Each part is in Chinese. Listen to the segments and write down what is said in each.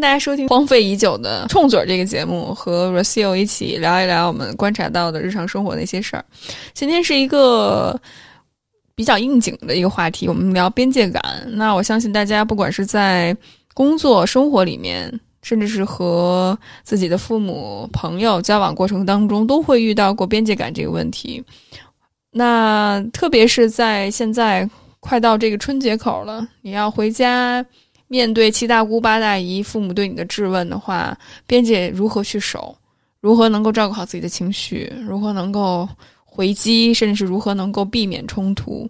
大家收听荒废已久的《冲嘴》这个节目，和 Rocio 一起聊一聊我们观察到的日常生活的一些事儿。今天是一个比较应景的一个话题，我们聊边界感。那我相信大家不管是在工作、生活里面，甚至是和自己的父母、朋友交往过程当中，都会遇到过边界感这个问题。那特别是在现在快到这个春节口了，你要回家面对七大姑八大姨、父母对你的质问的话，边界如何去守？如何能够照顾好自己的情绪？如何能够回击？甚至是如何能够避免冲突？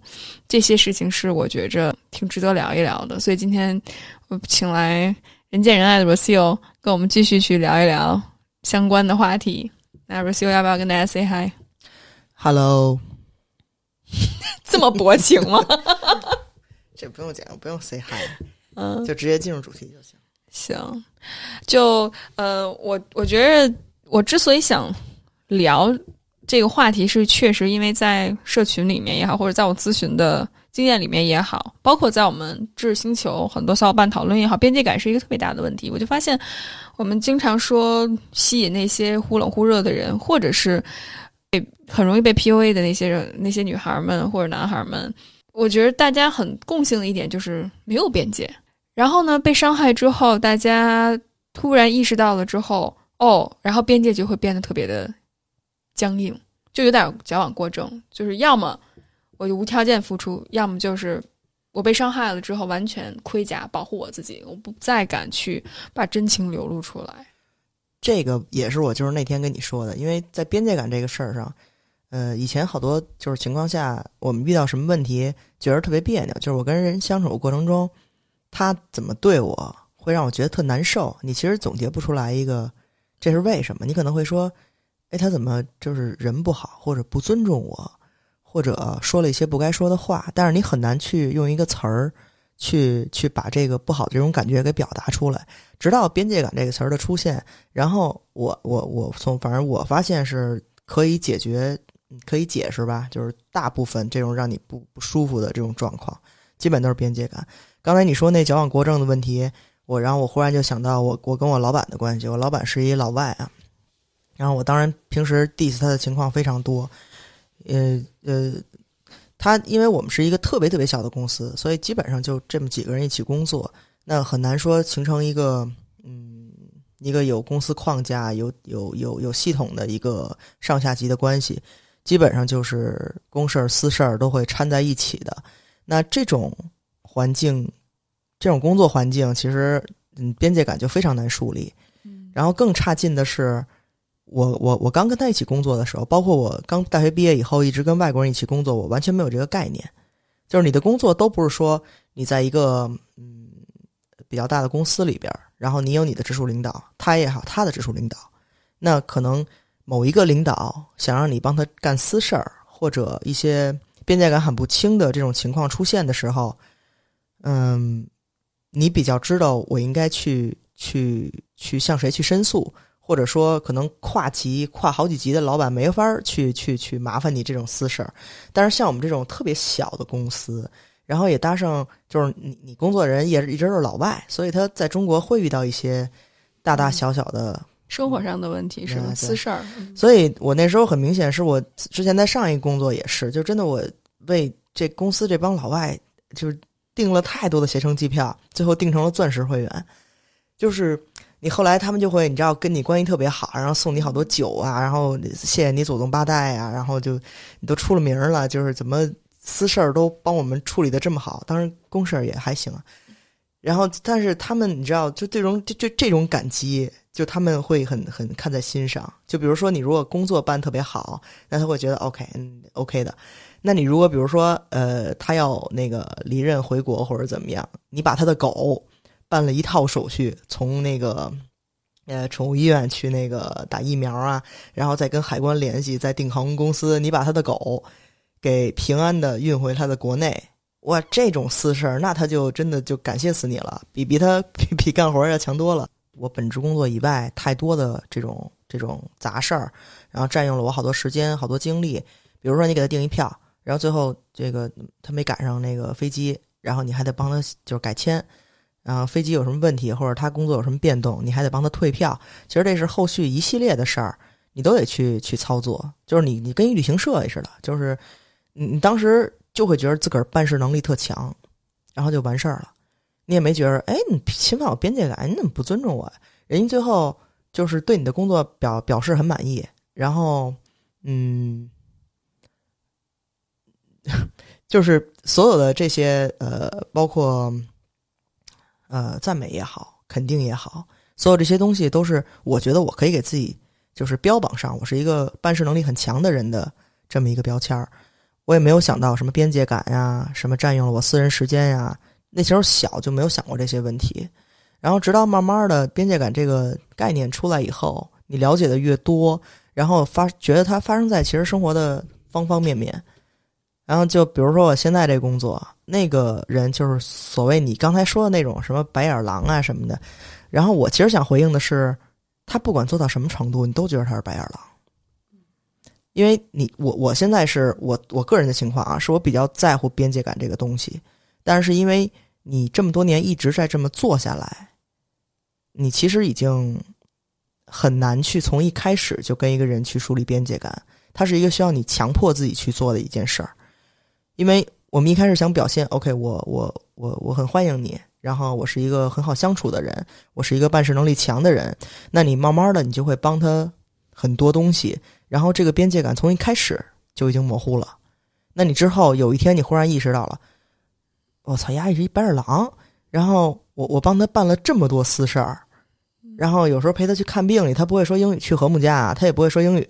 这些事情是我觉着挺值得聊一聊的。所以今天我请来。人见人爱的 Rocio 跟我们继续去聊一聊相关的话题。那 Rocio 要不要跟大家 say hi？Hello，这么薄情吗？这不用讲，不用 say hi，嗯，就直接进入主题就行。行，就呃，我我觉得我之所以想聊这个话题，是确实因为在社群里面也好，或者在我咨询的。经验里面也好，包括在我们知识星球很多小伙伴讨论也好，边界感是一个特别大的问题。我就发现，我们经常说吸引那些忽冷忽热的人，或者是被很容易被 PUA 的那些人、那些女孩们或者男孩们。我觉得大家很共性的一点就是没有边界。然后呢，被伤害之后，大家突然意识到了之后，哦，然后边界就会变得特别的僵硬，就有点矫枉过正，就是要么。我就无条件付出，要么就是我被伤害了之后完全盔甲保护我自己，我不再敢去把真情流露出来。这个也是我就是那天跟你说的，因为在边界感这个事儿上，呃，以前好多就是情况下，我们遇到什么问题觉得特别别扭，就是我跟人相处过程中，他怎么对我会让我觉得特难受。你其实总结不出来一个这是为什么，你可能会说，哎，他怎么就是人不好或者不尊重我。或者说了一些不该说的话，但是你很难去用一个词儿，去去把这个不好的这种感觉给表达出来。直到边界感这个词儿的出现，然后我我我从反正我发现是可以解决，可以解释吧，就是大部分这种让你不不舒服的这种状况，基本都是边界感。刚才你说那矫枉过正的问题，我然后我忽然就想到我我跟我老板的关系，我老板是一老外啊，然后我当然平时 diss 他的情况非常多。呃呃，他因为我们是一个特别特别小的公司，所以基本上就这么几个人一起工作，那很难说形成一个嗯一个有公司框架、有有有有系统的一个上下级的关系，基本上就是公事儿私事儿都会掺在一起的。那这种环境，这种工作环境，其实嗯边界感就非常难树立。然后更差劲的是。我我我刚跟他一起工作的时候，包括我刚大学毕业以后一直跟外国人一起工作，我完全没有这个概念。就是你的工作都不是说你在一个嗯比较大的公司里边，然后你有你的直属领导，他也好他的直属领导，那可能某一个领导想让你帮他干私事儿，或者一些边界感很不清的这种情况出现的时候，嗯，你比较知道我应该去去去向谁去申诉。或者说，可能跨级、跨好几级的老板没法去去去麻烦你这种私事儿，但是像我们这种特别小的公司，然后也搭上就是你你工作人也一直是老外，所以他在中国会遇到一些大大小小的生活上的问题，是吧？私事儿。所以我那时候很明显是我之前在上一个工作也是，就真的我为这公司这帮老外就是订了太多的携程机票，最后订成了钻石会员，就是。你后来他们就会，你知道，跟你关系特别好，然后送你好多酒啊，然后谢谢你祖宗八代啊，然后就你都出了名了，就是怎么私事儿都帮我们处理的这么好，当然公事儿也还行。然后，但是他们你知道，就这种就就这种感激，就他们会很很看在心上。就比如说，你如果工作办特别好，那他会觉得 OK，嗯，OK 的。那你如果比如说，呃，他要那个离任回国或者怎么样，你把他的狗。办了一套手续，从那个呃宠物医院去那个打疫苗啊，然后再跟海关联系，再订航空公司，你把他的狗给平安的运回他的国内，哇，这种私事儿，那他就真的就感谢死你了，比比他比比干活要强多了。我本职工作以外太多的这种这种杂事儿，然后占用了我好多时间、好多精力。比如说你给他订一票，然后最后这个他没赶上那个飞机，然后你还得帮他就是改签。然后飞机有什么问题，或者他工作有什么变动，你还得帮他退票。其实这是后续一系列的事儿，你都得去去操作。就是你你跟旅行社似的，就是你你当时就会觉得自个儿办事能力特强，然后就完事儿了。你也没觉得，哎，你侵犯我边界感，你怎么不尊重我？人家最后就是对你的工作表表示很满意，然后嗯。就是所有的这些呃，包括呃赞美也好，肯定也好，所有这些东西都是我觉得我可以给自己就是标榜上我是一个办事能力很强的人的这么一个标签儿。我也没有想到什么边界感呀，什么占用了我私人时间呀。那时候小就没有想过这些问题。然后直到慢慢的边界感这个概念出来以后，你了解的越多，然后发觉得它发生在其实生活的方方面面。然后就比如说我现在这工作，那个人就是所谓你刚才说的那种什么白眼狼啊什么的。然后我其实想回应的是，他不管做到什么程度，你都觉得他是白眼狼。因为你我我现在是我我个人的情况啊，是我比较在乎边界感这个东西。但是因为你这么多年一直在这么做下来，你其实已经很难去从一开始就跟一个人去树立边界感。它是一个需要你强迫自己去做的一件事儿。因为我们一开始想表现，OK，我我我我很欢迎你，然后我是一个很好相处的人，我是一个办事能力强的人，那你慢慢的你就会帮他很多东西，然后这个边界感从一开始就已经模糊了，那你之后有一天你忽然意识到了，我操，丫是一白眼狼，然后我我帮他办了这么多私事儿，然后有时候陪他去看病里，他不会说英语，去和睦家，他也不会说英语。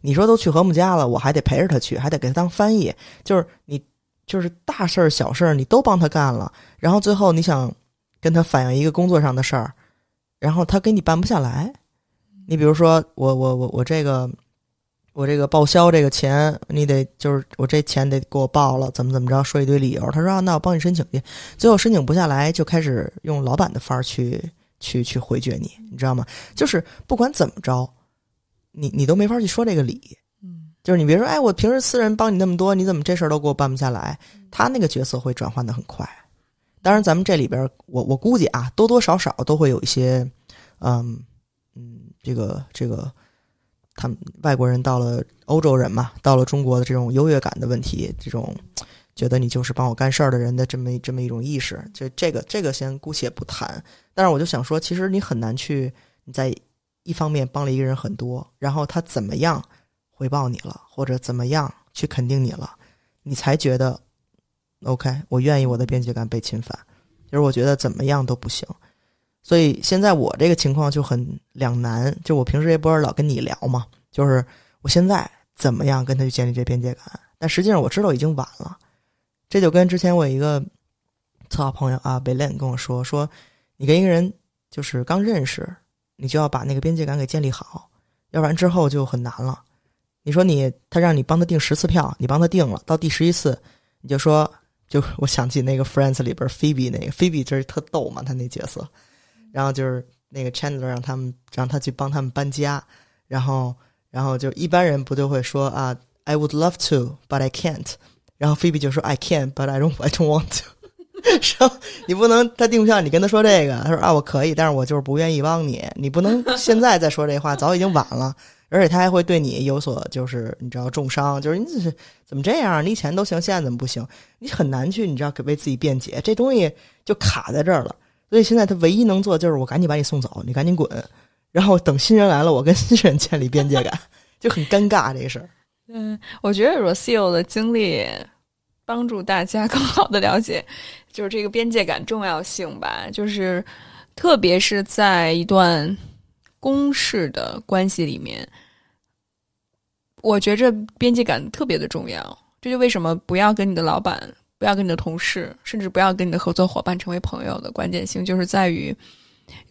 你说都去和睦家了，我还得陪着他去，还得给他当翻译。就是你，就是大事儿、小事儿，你都帮他干了。然后最后你想跟他反映一个工作上的事儿，然后他给你办不下来。你比如说，我我我我这个我这个报销这个钱，你得就是我这钱得给我报了，怎么怎么着，说一堆理由。他说那我帮你申请去，最后申请不下来，就开始用老板的范儿去去去回绝你，你知道吗？就是不管怎么着。你你都没法去说这个理，嗯，就是你别说，哎，我平时私人帮你那么多，你怎么这事儿都给我办不下来？他那个角色会转换的很快。当然，咱们这里边，我我估计啊，多多少少都会有一些，嗯嗯，这个这个，他们外国人到了欧洲人嘛，到了中国的这种优越感的问题，这种觉得你就是帮我干事儿的人的这么这么一种意识，就这个这个先姑且不谈。但是我就想说，其实你很难去你在。一方面帮了一个人很多，然后他怎么样回报你了，或者怎么样去肯定你了，你才觉得 OK，我愿意我的边界感被侵犯。就是我觉得怎么样都不行，所以现在我这个情况就很两难。就我平时也不是老跟你聊嘛，就是我现在怎么样跟他去建立这边界感，但实际上我知道已经晚了。这就跟之前我一个特好朋友啊，贝伦跟我说说，你跟一个人就是刚认识。你就要把那个边界感给建立好，要不然之后就很难了。你说你他让你帮他订十次票，你帮他订了，到第十一次你就说，就我想起那个 Friends 里边 Phoebe 那个 Phoebe 就是特逗嘛，他那角色，然后就是那个 Chandler 让他们让他去帮他们搬家，然后然后就一般人不就会说啊，I would love to but I can't，然后 Phoebe 就说 I can but I don't I don't want to。说你不能，他订票，你跟他说这个，他说啊，我可以，但是我就是不愿意帮你。你不能现在再说这话，早已经晚了。而且他还会对你有所，就是你知道重伤，就是你怎么这样？你以前都行，现在怎么不行？你很难去，你知道给为自己辩解，这东西就卡在这儿了。所以现在他唯一能做就是我赶紧把你送走，你赶紧滚，然后等新人来了，我跟新人建立边界感，就很尴尬这事儿。嗯，我觉得 Rocio 的经历。帮助大家更好的了解，就是这个边界感重要性吧。就是特别是在一段公事的关系里面，我觉着边界感特别的重要。这就为什么不要跟你的老板、不要跟你的同事，甚至不要跟你的合作伙伴成为朋友的关键性，就是在于，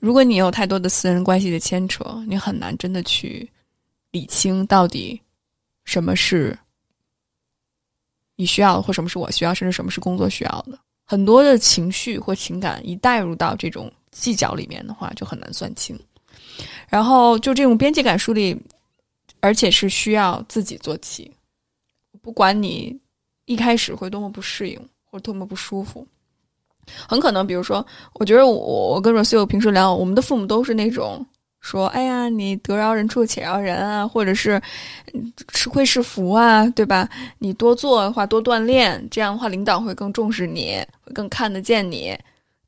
如果你有太多的私人关系的牵扯，你很难真的去理清到底什么是。你需要的，或什么是我需要，甚至什么是工作需要的，很多的情绪或情感一带入到这种计较里面的话，就很难算清。然后就这种边界感树立，而且是需要自己做起，不管你一开始会多么不适应或多么不舒服，很可能，比如说，我觉得我我跟 r o s i o 平时聊，我们的父母都是那种说，哎呀，你得饶人处且饶人啊，或者是吃亏是福啊，对吧？你多做的话，多锻炼，这样的话，领导会更重视你，会更看得见你。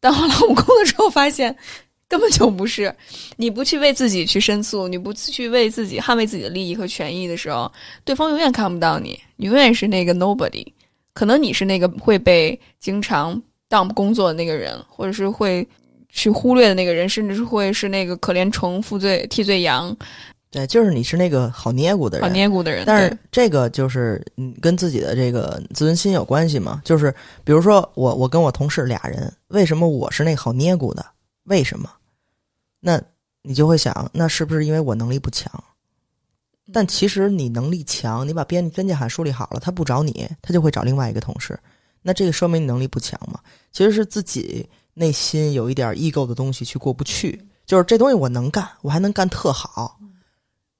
但后来我工作之后发现，根本就不是。你不去为自己去申诉，你不去为自己捍卫自己的利益和权益的时候，对方永远看不到你，你永远是那个 nobody。可能你是那个会被经常 dump 工作的那个人，或者是会去忽略的那个人，甚至是会是那个可怜虫负罪替罪羊。对，就是你是那个好捏咕的人，好捏咕的人。但是这个就是嗯，跟自己的这个自尊心有关系嘛。就是比如说我，我跟我同事俩人，为什么我是那好捏咕的？为什么？那你就会想，那是不是因为我能力不强？但其实你能力强，你把边边界函梳理好了，他不找你，他就会找另外一个同事。那这个说明你能力不强嘛？其实是自己内心有一点 ego 的东西去过不去，就是这东西我能干，我还能干特好，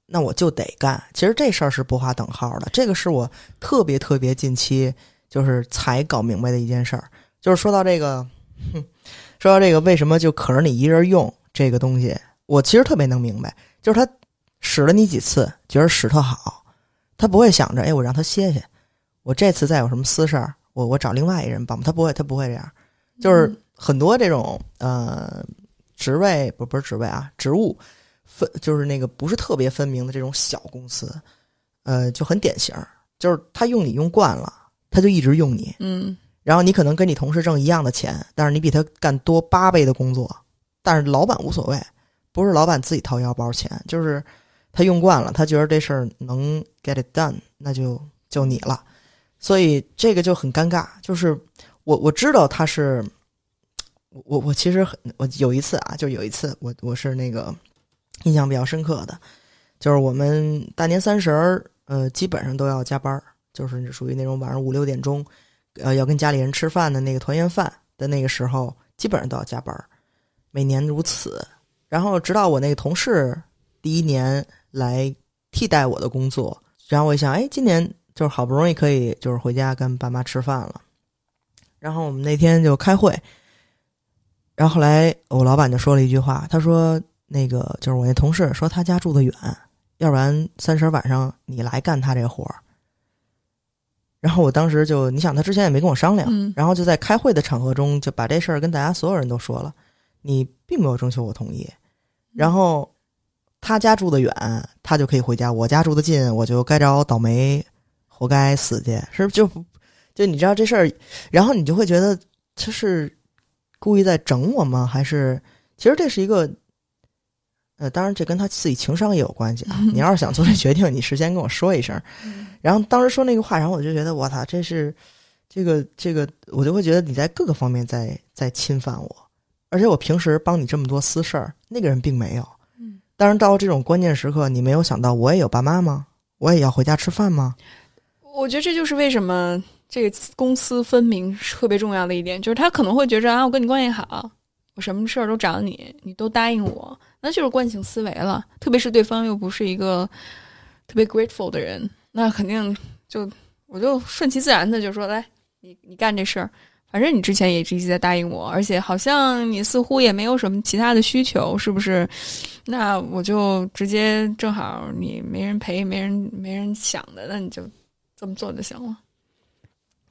那我就得干。其实这事儿是不划等号的，这个是我特别特别近期就是才搞明白的一件事儿。就是说到这个，说到这个，为什么就可着你一人用这个东西？我其实特别能明白，就是他。使了你几次，觉得使特好，他不会想着，哎，我让他歇歇，我这次再有什么私事儿，我我找另外一人帮他不会，他不会这样。就是很多这种呃职位不不是职位啊，职务分就是那个不是特别分明的这种小公司，呃，就很典型，就是他用你用惯了，他就一直用你，嗯，然后你可能跟你同事挣一样的钱，但是你比他干多八倍的工作，但是老板无所谓，不是老板自己掏腰包钱，就是。他用惯了，他觉得这事儿能 get it done，那就就你了，所以这个就很尴尬。就是我我知道他是，我我我其实很我有一次啊，就有一次我我是那个印象比较深刻的，就是我们大年三十儿，呃，基本上都要加班，就是属于那种晚上五六点钟，呃，要跟家里人吃饭的那个团圆饭的那个时候，基本上都要加班，每年如此。然后直到我那个同事第一年。来替代我的工作，然后我一想，哎，今年就是好不容易可以就是回家跟爸妈吃饭了，然后我们那天就开会，然后后来我老板就说了一句话，他说那个就是我那同事说他家住的远，要不然三十晚上你来干他这活儿，然后我当时就你想他之前也没跟我商量，然后就在开会的场合中就把这事儿跟大家所有人都说了，你并没有征求我同意，然后。他家住的远，他就可以回家；我家住的近，我就该着倒霉，活该死去。是不就就你知道这事儿，然后你就会觉得他是故意在整我吗？还是其实这是一个呃，当然这跟他自己情商也有关系啊。你要是想做这决定，你事先跟我说一声。然后当时说那个话，然后我就觉得我操，这是这个这个，我就会觉得你在各个方面在在侵犯我，而且我平时帮你这么多私事儿，那个人并没有。但是到这种关键时刻，你没有想到我也有爸妈吗？我也要回家吃饭吗？我觉得这就是为什么这个公私分明是特别重要的一点，就是他可能会觉着啊，我跟你关系好，我什么事儿都找你，你都答应我，那就是惯性思维了。特别是对方又不是一个特别 grateful 的人，那肯定就我就顺其自然的就说来，你你干这事儿。反正你之前也一直在答应我，而且好像你似乎也没有什么其他的需求，是不是？那我就直接正好你没人陪，没人没人想的，那你就这么做就行了。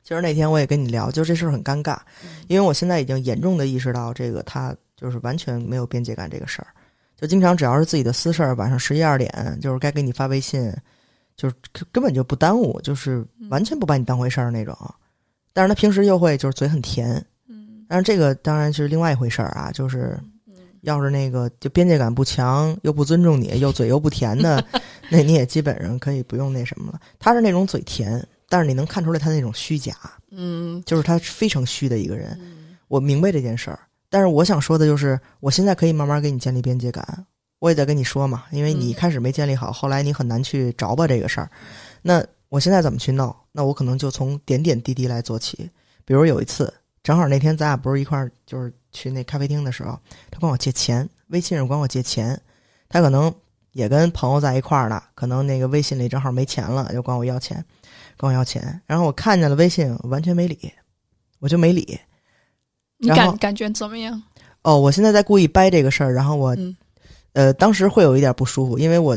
其实那天我也跟你聊，就这事儿很尴尬，因为我现在已经严重的意识到，这个他就是完全没有边界感这个事儿，就经常只要是自己的私事儿，晚上十一二点就是该给你发微信，就是根本就不耽误，就是完全不把你当回事儿那种。但是他平时又会就是嘴很甜，嗯，但是这个当然是另外一回事儿啊，就是，要是那个就边界感不强又不尊重你又嘴又不甜的，那你也基本上可以不用那什么了。他是那种嘴甜，但是你能看出来他那种虚假，嗯，就是他非常虚的一个人。我明白这件事儿，但是我想说的就是，我现在可以慢慢给你建立边界感。我也在跟你说嘛，因为你一开始没建立好，后来你很难去着吧这个事儿，那。我现在怎么去闹？那我可能就从点点滴滴来做起。比如有一次，正好那天咱俩不是一块儿，就是去那咖啡厅的时候，他管我借钱，微信上管我借钱。他可能也跟朋友在一块儿呢，可能那个微信里正好没钱了，就管我要钱，管我要钱。然后我看见了微信，完全没理，我就没理。你感感觉怎么样？哦，我现在在故意掰这个事儿，然后我，嗯呃，当时会有一点不舒服，因为我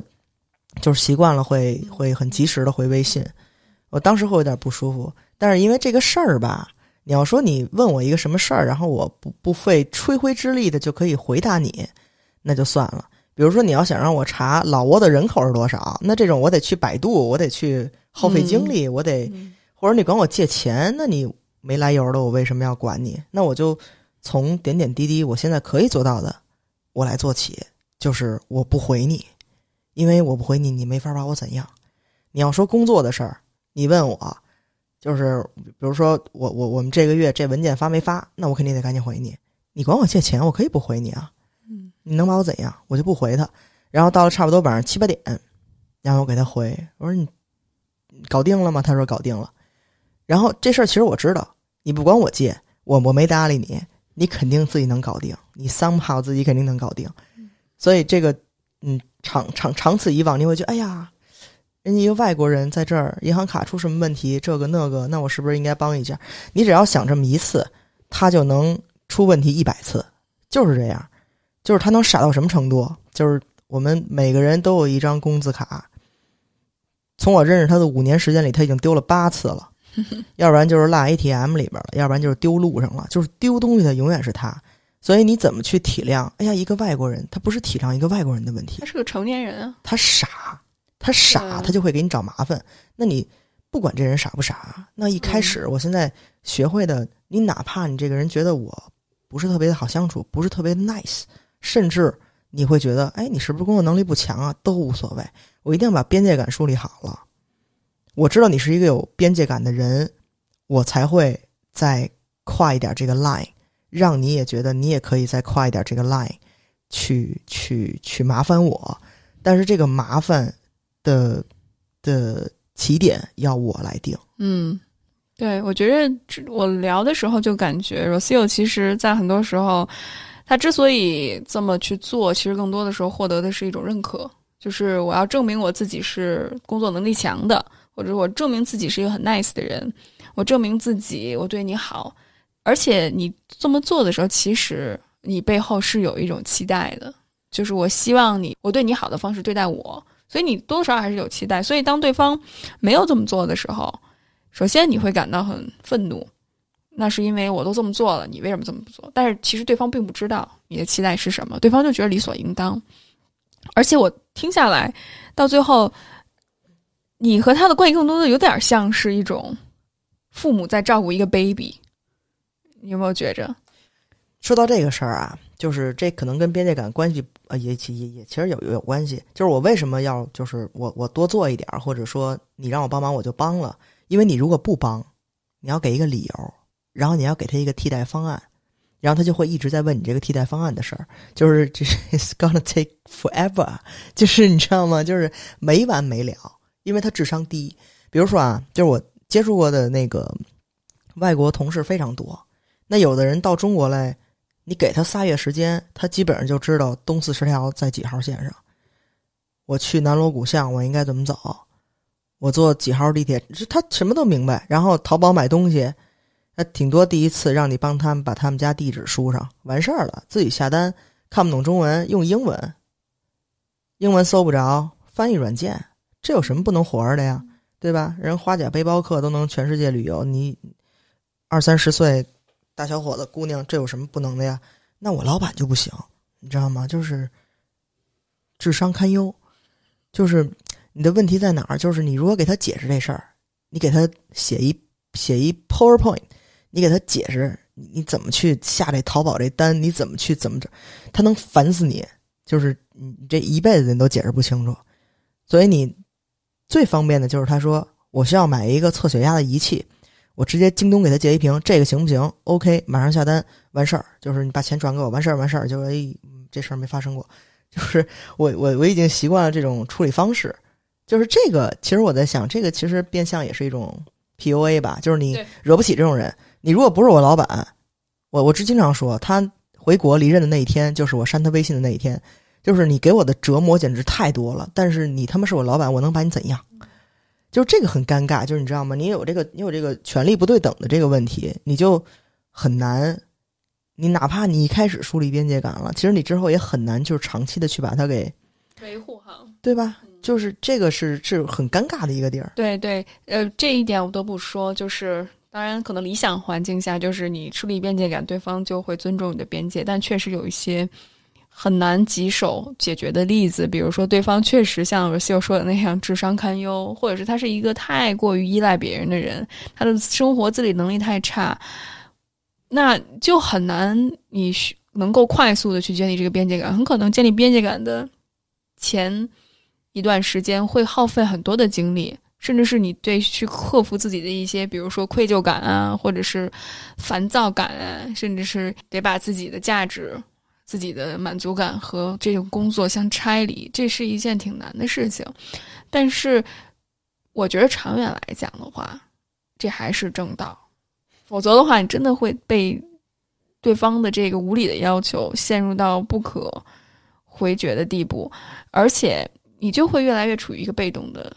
就是习惯了会会很及时的回微信，我当时会有点不舒服，但是因为这个事儿吧，你要说你问我一个什么事儿，然后我不不费吹灰之力的就可以回答你，那就算了。比如说你要想让我查老挝的人口是多少，那这种我得去百度，我得去耗费精力，我得嗯或者你管我借钱，那你没来由的，我为什么要管你？那我就从点点滴滴我现在可以做到的，我来做起，就是我不回你，因为我不回你，你没法把我怎样。你要说工作的事儿，你问我，就是比如说我我我们这个月这文件发没发，那我肯定得赶紧回你。你管我借钱，我可以不回你啊，嗯你能把我怎样？我就不回他。然后到了差不多晚上七八点，然后我给他回，我说你你搞定了吗？他说搞定了。然后这事儿其实我知道，你不管我借，我我没搭理你，你肯定自己能搞定，你 somehow 自己肯定能搞定。所以这个，嗯，长长长此以往，你会觉得，哎呀，人家一个外国人在这儿，银行卡出什么问题，这个那个，那我是不是应该帮一下？你只要想这么一次，他就能出问题一百次，就是这样，就是他能傻到什么程度？就是我们每个人都有一张工资卡，从我认识他的五年时间里，他已经丢了八次了。要不然就是落 ATM 里边了，要不然就是丢路上了，就是丢东西的永远是他。所以你怎么去体谅？哎呀，一个外国人，他不是体谅一个外国人的问题他，是个成年人啊，他傻，他傻，他就会给你找麻烦。那你不管这人傻不傻，那一开始我现在学会的，你哪怕你这个人觉得我不是特别的好相处，不是特别 nice，甚至你会觉得，哎，你是不是工作能力不强啊？都无所谓，我一定把边界感树立好了。我知道你是一个有边界感的人，我才会再跨一点这个 line，让你也觉得你也可以再跨一点这个 line，去去去麻烦我。但是这个麻烦的的起点要我来定。嗯，对，我觉得我聊的时候就感觉 Rosio 其实在很多时候，他之所以这么去做，其实更多的时候获得的是一种认可，就是我要证明我自己是工作能力强的，或者我证明自己是一个很 nice 的人，我证明自己我对你好，而且你这么做的时候，其实你背后是有一种期待的，就是我希望你我对你好的方式对待我。所以你多多少少还是有期待，所以当对方没有这么做的时候，首先你会感到很愤怒，那是因为我都这么做了，你为什么这么不做？但是其实对方并不知道你的期待是什么，对方就觉得理所应当。而且我听下来，到最后，你和他的关系更多的有点像是一种父母在照顾一个 baby，你有没有觉着？说到这个事儿啊，就是这可能跟边界感关系呃也也也其实有有关系。就是我为什么要就是我我多做一点，或者说你让我帮忙我就帮了，因为你如果不帮，你要给一个理由，然后你要给他一个替代方案，然后他就会一直在问你这个替代方案的事儿，就是 这 it's gonna take forever，就是你知道吗？就是没完没了，因为他智商低。比如说啊，就是我接触过的那个外国同事非常多，那有的人到中国来。你给他仨月时间，他基本上就知道东四十条在几号线上。我去南锣鼓巷，我应该怎么走？我坐几号地铁？他什么都明白。然后淘宝买东西，那顶多第一次让你帮他们把他们家地址输上，完事儿了。自己下单看不懂中文，用英文，英文搜不着，翻译软件，这有什么不能活着的呀？对吧？人花甲背包客都能全世界旅游，你二三十岁。大小伙子、姑娘，这有什么不能的呀？那我老板就不行，你知道吗？就是智商堪忧。就是你的问题在哪儿？就是你如果给他解释这事儿，你给他写一写一 PowerPoint，你给他解释你怎么去下这淘宝这单，你怎么去怎么着，他能烦死你。就是你这一辈子你都解释不清楚。所以你最方便的就是他说我需要买一个测血压的仪器。我直接京东给他截一瓶，这个行不行？OK，马上下单完事儿，就是你把钱转给我，完事儿完事儿，就是哎，这事儿没发生过，就是我我我已经习惯了这种处理方式，就是这个，其实我在想，这个其实变相也是一种 PUA 吧，就是你惹不起这种人，你如果不是我老板，我我只经常说，他回国离任的那一天，就是我删他微信的那一天，就是你给我的折磨简直太多了，但是你他妈是我老板，我能把你怎样？就是这个很尴尬，就是你知道吗？你有这个你有这个权力不对等的这个问题，你就很难你哪怕你一开始树立边界感了，其实你之后也很难就是长期的去把它给维护好，对吧？就是这个是是很尴尬的一个地儿。对对，呃，这一点我都不说，就是当然可能理想环境下，就是你树立边界感，对方就会尊重你的边界，但确实有一些很难棘手解决的例子，比如说对方确实像秀说的那样智商堪忧，或者是他是一个太过于依赖别人的人，他的生活自理能力太差，那就很难你能够快速的去建立这个边界感，很可能建立边界感的前。一段时间会耗费很多的精力，甚至是你对去克服自己的一些，比如说愧疚感啊，或者是烦躁感啊，甚至是得把自己的价值、自己的满足感和这种工作相拆离，这是一件挺难的事情。但是，我觉得长远来讲的话，这还是正道。否则的话，你真的会被对方的这个无理的要求陷入到不可回绝的地步，而且。你就会越来越处于一个被动的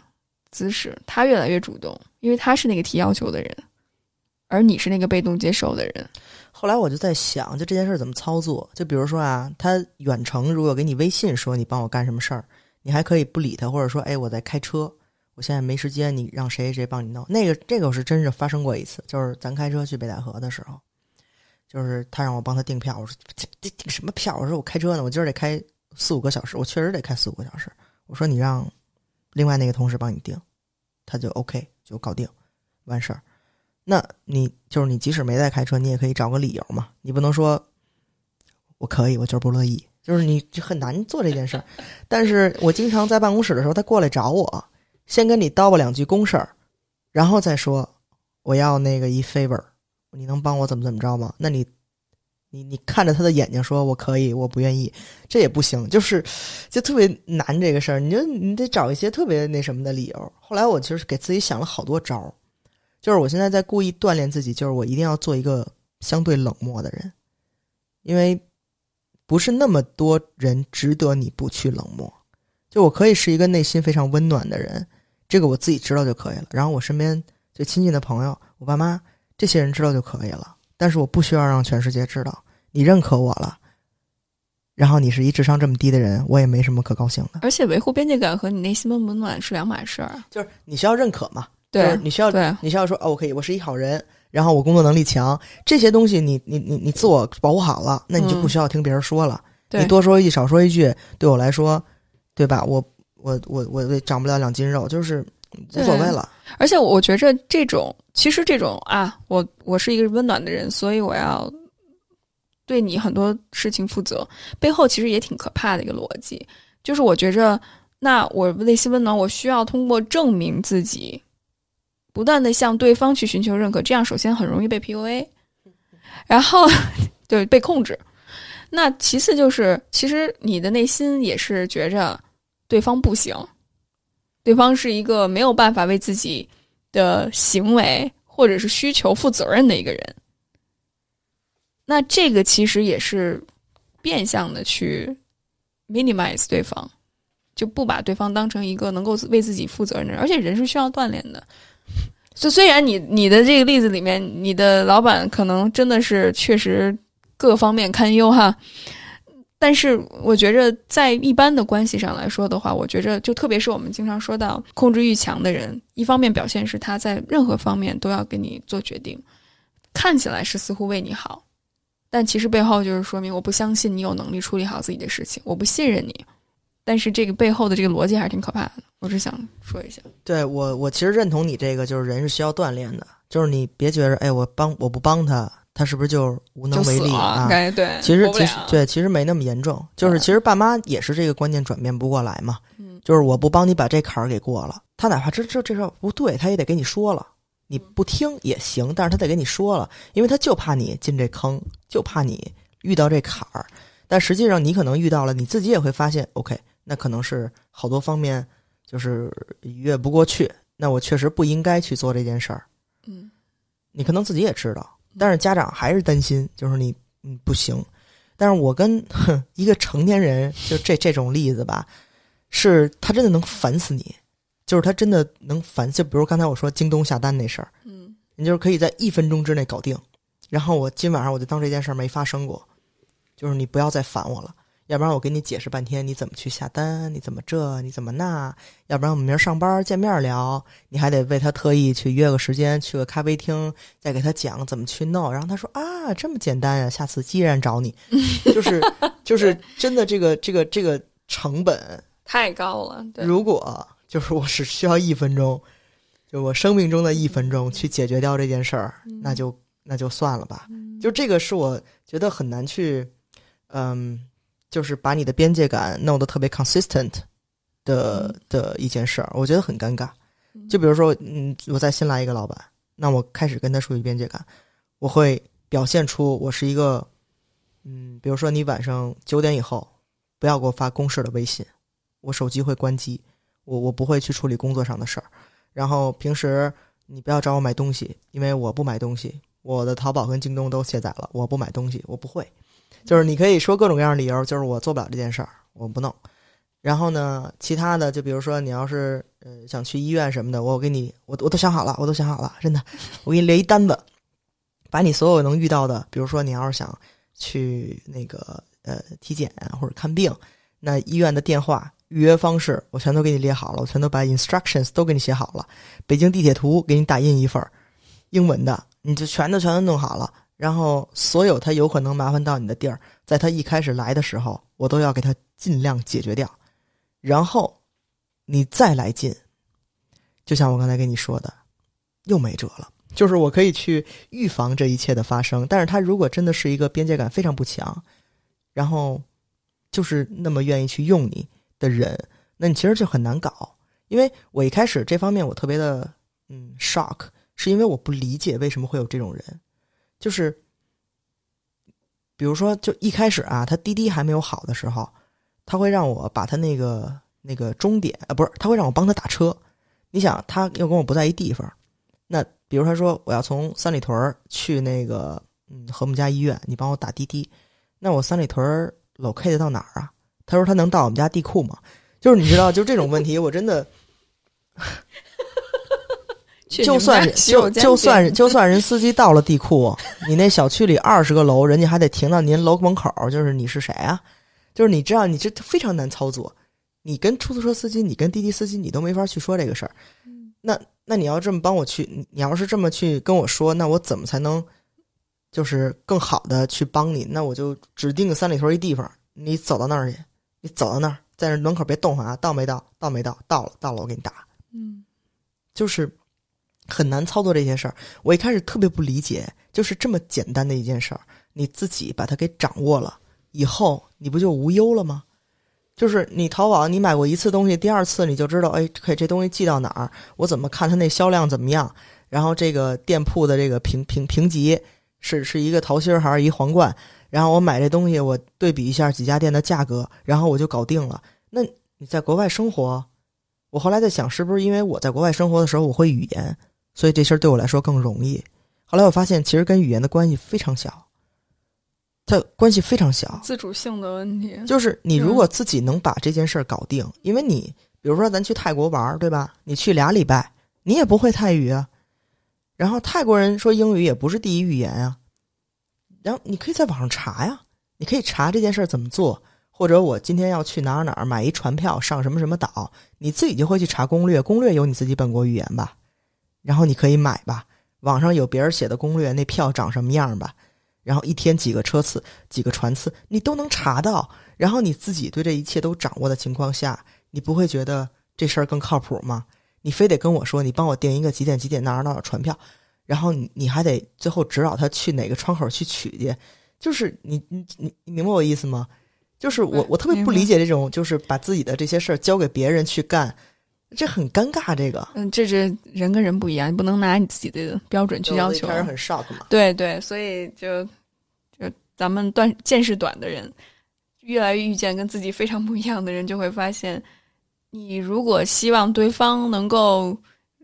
姿势，他越来越主动，因为他是那个提要求的人，而你是那个被动接受的人。后来我就在想，就这件事怎么操作？就比如说啊，他远程如果给你微信说你帮我干什么事儿，你还可以不理他，或者说，哎，我在开车，我现在没时间，你让谁谁帮你弄。那个这个我是真是发生过一次，就是咱开车去北戴河的时候，就是他让我帮他订票，我说订订什么票？我说我开车呢，我今儿得开四五个小时，我确实得开四五个小时。我说你让另外那个同事帮你订，他就 OK 就搞定完事儿。那你就是你即使没在开车，你也可以找个理由嘛。你不能说我可以，我就是不乐意，就是你很难做这件事儿。但是我经常在办公室的时候，他过来找我，先跟你叨吧两句公事儿，然后再说我要那个一 favor，你能帮我怎么怎么着吗？那你。你你看着他的眼睛说：“我可以，我不愿意，这也不行。”就是，就特别难这个事儿。你就你得找一些特别那什么的理由。后来我其实给自己想了好多招儿，就是我现在在故意锻炼自己，就是我一定要做一个相对冷漠的人，因为不是那么多人值得你不去冷漠。就我可以是一个内心非常温暖的人，这个我自己知道就可以了。然后我身边最亲近的朋友，我爸妈这些人知道就可以了。但是我不需要让全世界知道。你认可我了，然后你是一智商这么低的人，我也没什么可高兴的。而且维护边界感和你内心温不温暖是两码事儿。就是你需要认可嘛？对，你需要对，你需要说哦，我可以，我是一好人，然后我工作能力强，这些东西你你你你自我保护好了，那你就不需要听别人说了。你多说一句少说一句，对我来说，对吧？我我我我长不了两斤肉，就是无所谓了。而且我觉着这种，其实这种啊，我我是一个温暖的人，所以我要。对你很多事情负责，背后其实也挺可怕的一个逻辑，就是我觉着，那我内心温暖，我需要通过证明自己，不断的向对方去寻求认可，这样首先很容易被 PUA，然后 对被控制，那其次就是，其实你的内心也是觉着对方不行，对方是一个没有办法为自己的行为或者是需求负责任的一个人。那这个其实也是变相的去 minimize 对方，就不把对方当成一个能够为自己负责任的人。而且人是需要锻炼的。就虽然你你的这个例子里面，你的老板可能真的是确实各方面堪忧哈，但是我觉着在一般的关系上来说的话，我觉着就特别是我们经常说到控制欲强的人，一方面表现是他在任何方面都要给你做决定，看起来是似乎为你好。但其实背后就是说明，我不相信你有能力处理好自己的事情，我不信任你。但是这个背后的这个逻辑还是挺可怕的，我只想说一下。对我，我其实认同你这个，就是人是需要锻炼的，就是你别觉着，哎，我帮我不帮他，他是不是就无能为力啊？对，其实其实对，其实没那么严重，就是其实爸妈也是这个观念转变不过来嘛。嗯，就是我不帮你把这坎儿给过了，他哪怕这这这事儿不对，他也得跟你说了。你不听也行，但是他得给你说了，因为他就怕你进这坑，就怕你遇到这坎儿。但实际上你可能遇到了，你自己也会发现，OK，那可能是好多方面就是越不过去。那我确实不应该去做这件事儿。嗯，你可能自己也知道，但是家长还是担心，就是你嗯不行。但是我跟 一个成年人就这这种例子吧，是他真的能烦死你。就是他真的能烦，就比如刚才我说京东下单那事儿，嗯，你就是可以在一分钟之内搞定，然后我今晚上我就当这件事儿没发生过，就是你不要再烦我了，要不然我给你解释半天你怎么去下单，你怎么这你怎么那，要不然我们明儿上班见面聊，你还得为他特意去约个时间去个咖啡厅，再给他讲怎么去弄。然后他说啊，这么简单呀，下次依然找你，就是就是真的这个这个这个成本太高了。对，如果就是我只需要一分钟，就我生命中的一分钟去解决掉这件事儿，那就那就算了吧。就这个是我觉得很难去，嗯，就是把你的边界感弄得特别 consistent 的的一件事儿，我觉得很尴尬。就比如说，嗯，我再新来一个老板，那我开始跟他树立边界感，我会表现出我是一个，嗯，比如说你晚上九点以后不要给我发公事的微信，我手机会关机。我我不会去处理工作上的事儿，然后平时你不要找我买东西，因为我不买东西，我的淘宝跟京东都卸载了，我不买东西，我不会。就是你可以说各种各样的理由，就是我做不了这件事儿，我不弄。然后呢，其他的就比如说你要是呃想去医院什么的，我给你我我都想好了，我都想好了，真的，我给你列一单子，把你所有能遇到的，比如说你要是想去那个呃体检或者看病，那医院的电话。预约方式我全都给你列好了，我全都把 instructions 都给你写好了。北京地铁图给你打印一份儿，英文的，你就全都全都弄好了。然后所有他有可能麻烦到你的地儿，在他一开始来的时候，我都要给他尽量解决掉。然后你再来进，就像我刚才跟你说的，又没辙了。就是我可以去预防这一切的发生，但是他如果真的是一个边界感非常不强，然后就是那么愿意去用你。的人，那你其实就很难搞，因为我一开始这方面我特别的嗯 shock，是因为我不理解为什么会有这种人，就是比如说就一开始啊，他滴滴还没有好的时候，他会让我把他那个那个终点啊，不是，他会让我帮他打车。你想，他又跟我不在一地方，那比如他说我要从三里屯去那个嗯和睦家医院，你帮我打滴滴，那我三里屯 locate 到哪儿啊？他说他能到我们家地库吗？就是你知道，就这种问题，我真的，就算就就算就算人司机到了地库，你那小区里二十个楼，人家还得停到您楼门口。就是你是谁啊？就是你知道，你这非常难操作。你跟出租车司机，你跟滴滴司机，你都没法去说这个事儿。那那你要这么帮我去，你要是这么去跟我说，那我怎么才能就是更好的去帮你？那我就指定个三里屯一地方，你走到那儿去。你走到那儿，在那门口别动啊！到没到？到没到？到了，到了，我给你打。嗯，就是很难操作这些事儿。我一开始特别不理解，就是这么简单的一件事儿，你自己把它给掌握了以后，你不就无忧了吗？就是你淘宝，你买过一次东西，第二次你就知道，哎，可以这东西寄到哪儿？我怎么看它那销量怎么样？然后这个店铺的这个评评评级是是一个桃心还是一皇冠？然后我买这东西，我对比一下几家店的价格，然后我就搞定了。那你在国外生活，我后来在想，是不是因为我在国外生活的时候我会语言，所以这事儿对我来说更容易？后来我发现，其实跟语言的关系非常小，它关系非常小，自主性的问题。就是你如果自己能把这件事儿搞定，因为你比如说咱去泰国玩，对吧？你去俩礼拜，你也不会泰语啊。然后泰国人说英语也不是第一语言啊。然后你可以在网上查呀，你可以查这件事怎么做，或者我今天要去哪儿哪儿买一船票上什么什么岛，你自己就会去查攻略，攻略有你自己本国语言吧，然后你可以买吧，网上有别人写的攻略，那票长什么样吧，然后一天几个车次、几个船次，你都能查到，然后你自己对这一切都掌握的情况下，你不会觉得这事儿更靠谱吗？你非得跟我说，你帮我订一个几点几点哪儿哪儿船票。然后你你还得最后指导他去哪个窗口去取去，就是你你你你明白我意思吗？就是我我特别不理解这种，就是把自己的这些事儿交给别人去干，这很尴尬。这个，嗯，这是人跟人不一样，你不能拿你自己的标准去要求。开始很 shock 嘛。对对，所以就就咱们短见识短的人，越来越遇见跟自己非常不一样的人，就会发现，你如果希望对方能够。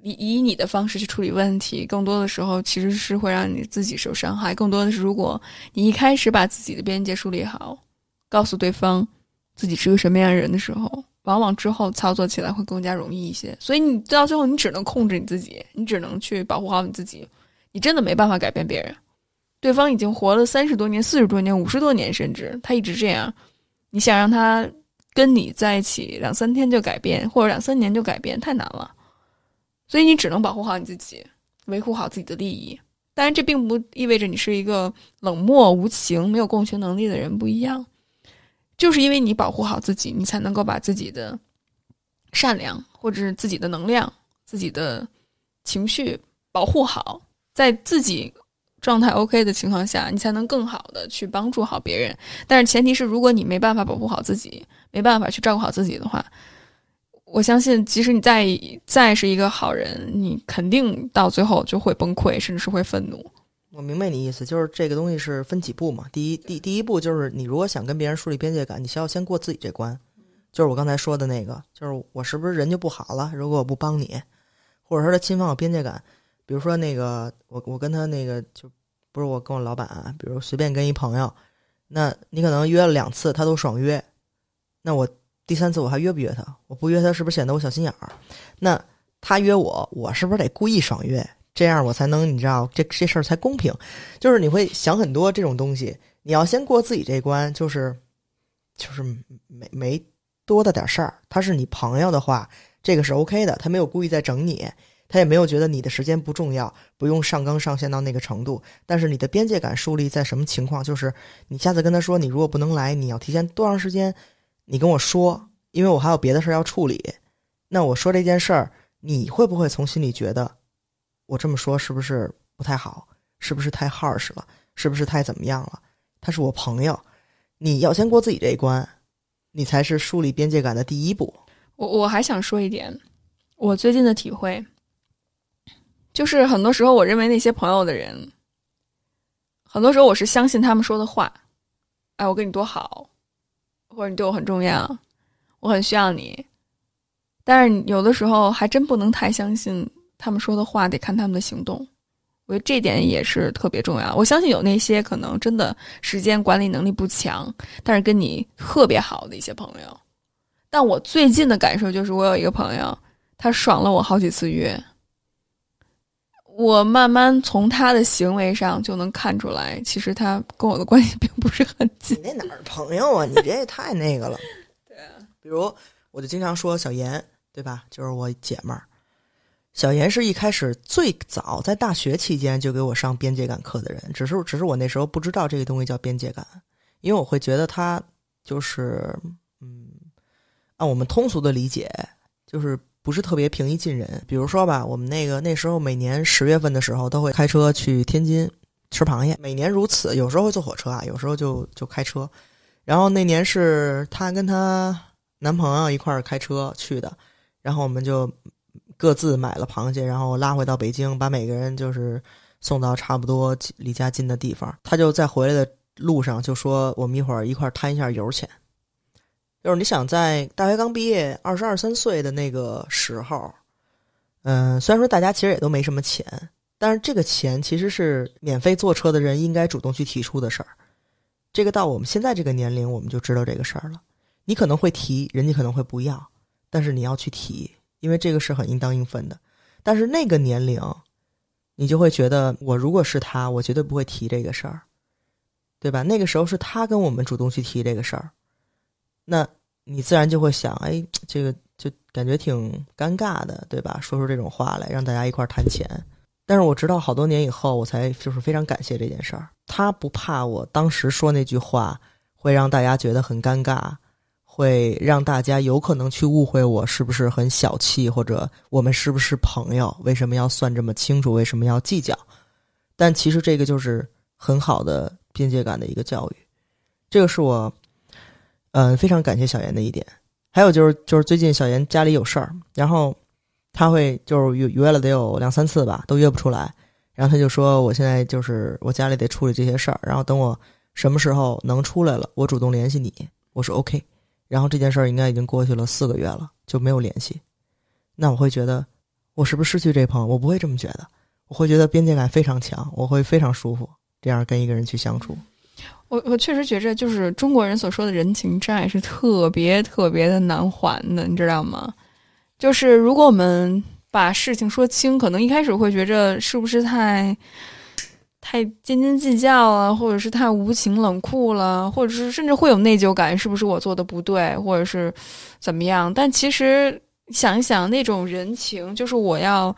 以以你的方式去处理问题，更多的时候其实是会让你自己受伤害。更多的是，如果你一开始把自己的边界树立好，告诉对方自己是个什么样的人的时候，往往之后操作起来会更加容易一些。所以你到最后，你只能控制你自己，你只能去保护好你自己，你真的没办法改变别人。对方已经活了三十多年、四十多年、五十多年，甚至他一直这样，你想让他跟你在一起两三天就改变，或者两三年就改变，太难了。所以你只能保护好你自己，维护好自己的利益。当然，这并不意味着你是一个冷漠无情、没有共情能力的人，不一样。就是因为你保护好自己，你才能够把自己的善良或者是自己的能量、自己的情绪保护好，在自己状态 OK 的情况下，你才能更好的去帮助好别人。但是前提是，如果你没办法保护好自己，没办法去照顾好自己的话，我相信，即使你再再是一个好人，你肯定到最后就会崩溃，甚至是会愤怒。我明白你意思，就是这个东西是分几步嘛。第一，第第一步就是你如果想跟别人树立边界感，你需要先过自己这关。就是我刚才说的那个，就是我是不是人就不好了？如果我不帮你，或者说他侵犯我边界感，比如说那个我我跟他那个就不是我跟我老板，比如随便跟一朋友，那你可能约了两次，他都爽约，那我。第三次我还约不约他？我不约他是不是显得我小心眼儿？那他约我，我是不是得故意爽约？这样我才能你知道这这事儿才公平。就是你会想很多这种东西，你要先过自己这关，就是就是没没多大点事儿。他是你朋友的话，这个是 OK 的。他没有故意在整你，他也没有觉得你的时间不重要，不用上纲上线到那个程度。但是你的边界感树立在什么情况？就是你下次跟他说，你如果不能来，你要提前多长时间？你跟我说，因为我还有别的事儿要处理。那我说这件事儿，你会不会从心里觉得，我这么说是不是不太好？是不是太 harsh 了？是不是太怎么样了？他是我朋友，你要先过自己这一关，你才是树立边界感的第一步。我我还想说一点，我最近的体会，就是很多时候我认为那些朋友的人，很多时候我是相信他们说的话。哎，我跟你多好。或者你对我很重要，我很需要你，但是有的时候还真不能太相信他们说的话，得看他们的行动。我觉得这点也是特别重要。我相信有那些可能真的时间管理能力不强，但是跟你特别好的一些朋友。但我最近的感受就是，我有一个朋友，他爽了我好几次约。我慢慢从他的行为上就能看出来，其实他跟我的关系 并不是很近。你那哪儿朋友啊？你这也太那个了。对啊，比如我就经常说小严，对吧？就是我姐们儿。小严是一开始最早在大学期间就给我上边界感课的人，只是只是我那时候不知道这个东西叫边界感，因为我会觉得他就是嗯，按我们通俗的理解就是。不是特别平易近人。比如说吧，我们那个那时候每年十月份的时候都会开车去天津吃螃蟹，每年如此。有时候会坐火车啊，有时候就就开车。然后那年是她跟她男朋友一块儿开车去的，然后我们就各自买了螃蟹，然后拉回到北京，把每个人就是送到差不多离家近的地方。他就在回来的路上就说：“我们一会儿一块儿摊一下油钱。”就是你想在大学刚毕业二十二三岁的那个时候，嗯，虽然说大家其实也都没什么钱，但是这个钱其实是免费坐车的人应该主动去提出的事儿。这个到我们现在这个年龄，我们就知道这个事儿了。你可能会提，人家可能会不要，但是你要去提，因为这个是很应当应分的。但是那个年龄，你就会觉得，我如果是他，我绝对不会提这个事儿，对吧？那个时候是他跟我们主动去提这个事儿。那你自然就会想，哎，这个就感觉挺尴尬的，对吧？说出这种话来，让大家一块儿谈钱。但是我直到好多年以后，我才就是非常感谢这件事儿。他不怕我当时说那句话会让大家觉得很尴尬，会让大家有可能去误会我是不是很小气，或者我们是不是朋友？为什么要算这么清楚？为什么要计较？但其实这个就是很好的边界感的一个教育。这个是我。嗯，非常感谢小严的一点，还有就是，就是最近小严家里有事儿，然后他会就是约约了得有两三次吧，都约不出来，然后他就说我现在就是我家里得处理这些事儿，然后等我什么时候能出来了，我主动联系你，我说 OK，然后这件事儿应该已经过去了四个月了，就没有联系，那我会觉得我是不是失去这朋友？我不会这么觉得，我会觉得边界感非常强，我会非常舒服，这样跟一个人去相处。我我确实觉着，就是中国人所说的人情债是特别特别的难还的，你知道吗？就是如果我们把事情说清，可能一开始会觉着是不是太太斤斤计较了，或者是太无情冷酷了，或者是甚至会有内疚感，是不是我做的不对，或者是怎么样？但其实想一想，那种人情，就是我要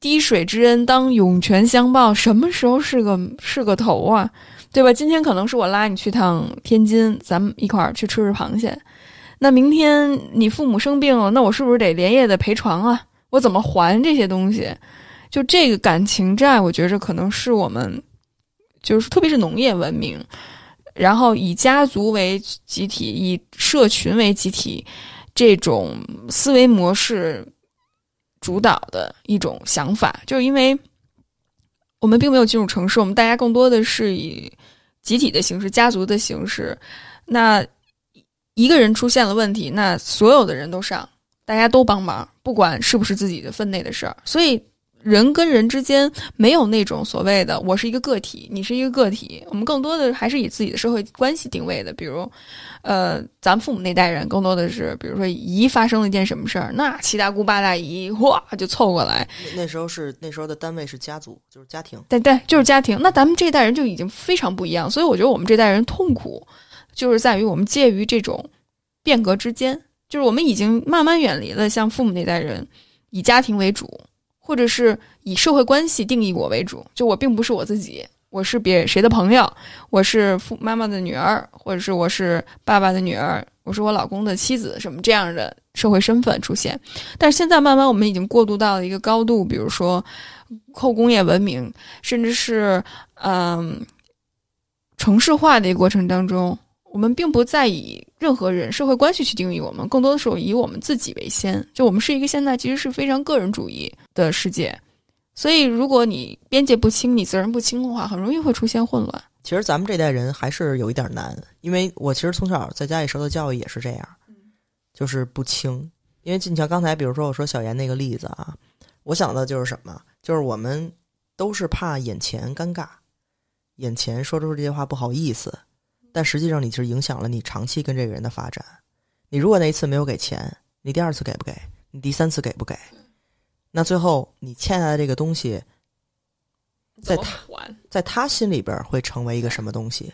滴水之恩当涌泉相报，什么时候是个是个头啊？对吧？今天可能是我拉你去趟天津，咱们一块儿去吃吃螃蟹。那明天你父母生病了，那我是不是得连夜的陪床啊？我怎么还这些东西？就这个感情债，我觉着可能是我们，就是特别是农业文明，然后以家族为集体，以社群为集体，这种思维模式主导的一种想法。就是因为我们并没有进入城市，我们大家更多的是以集体的形式、家族的形式。那一个人出现了问题，那所有的人都上，大家都帮忙，不管是不是自己的分内的事儿，所以。人跟人之间没有那种所谓的“我是一个个体，你是一个个体”，我们更多的还是以自己的社会关系定位的。比如，呃，咱们父母那代人更多的是，比如说姨发生了一件什么事儿，那七大姑八大姨哇就凑过来。那时候是那时候的单位是家族，就是家庭。对对，就是家庭。那咱们这代人就已经非常不一样，所以我觉得我们这代人痛苦，就是在于我们介于这种变革之间，就是我们已经慢慢远离了像父母那代人以家庭为主。或者是以社会关系定义我为主，就我并不是我自己，我是别谁的朋友，我是父妈妈的女儿，或者是我是爸爸的女儿，我是我老公的妻子，什么这样的社会身份出现。但是现在慢慢我们已经过渡到了一个高度，比如说后工业文明，甚至是嗯城市化的一个过程当中。我们并不再以任何人社会关系去定义我们，更多的是以我们自己为先。就我们是一个现在其实是非常个人主义的世界，所以如果你边界不清，你责任不清的话，很容易会出现混乱。其实咱们这代人还是有一点难，因为我其实从小在家里受的教育也是这样，就是不清。因为你像刚才，比如说我说小严那个例子啊，我想的就是什么？就是我们都是怕眼前尴尬，眼前说出这些话不好意思。但实际上，你是影响了你长期跟这个人的发展。你如果那一次没有给钱，你第二次给不给？你第三次给不给？那最后你欠下的这个东西，在他在他心里边会成为一个什么东西，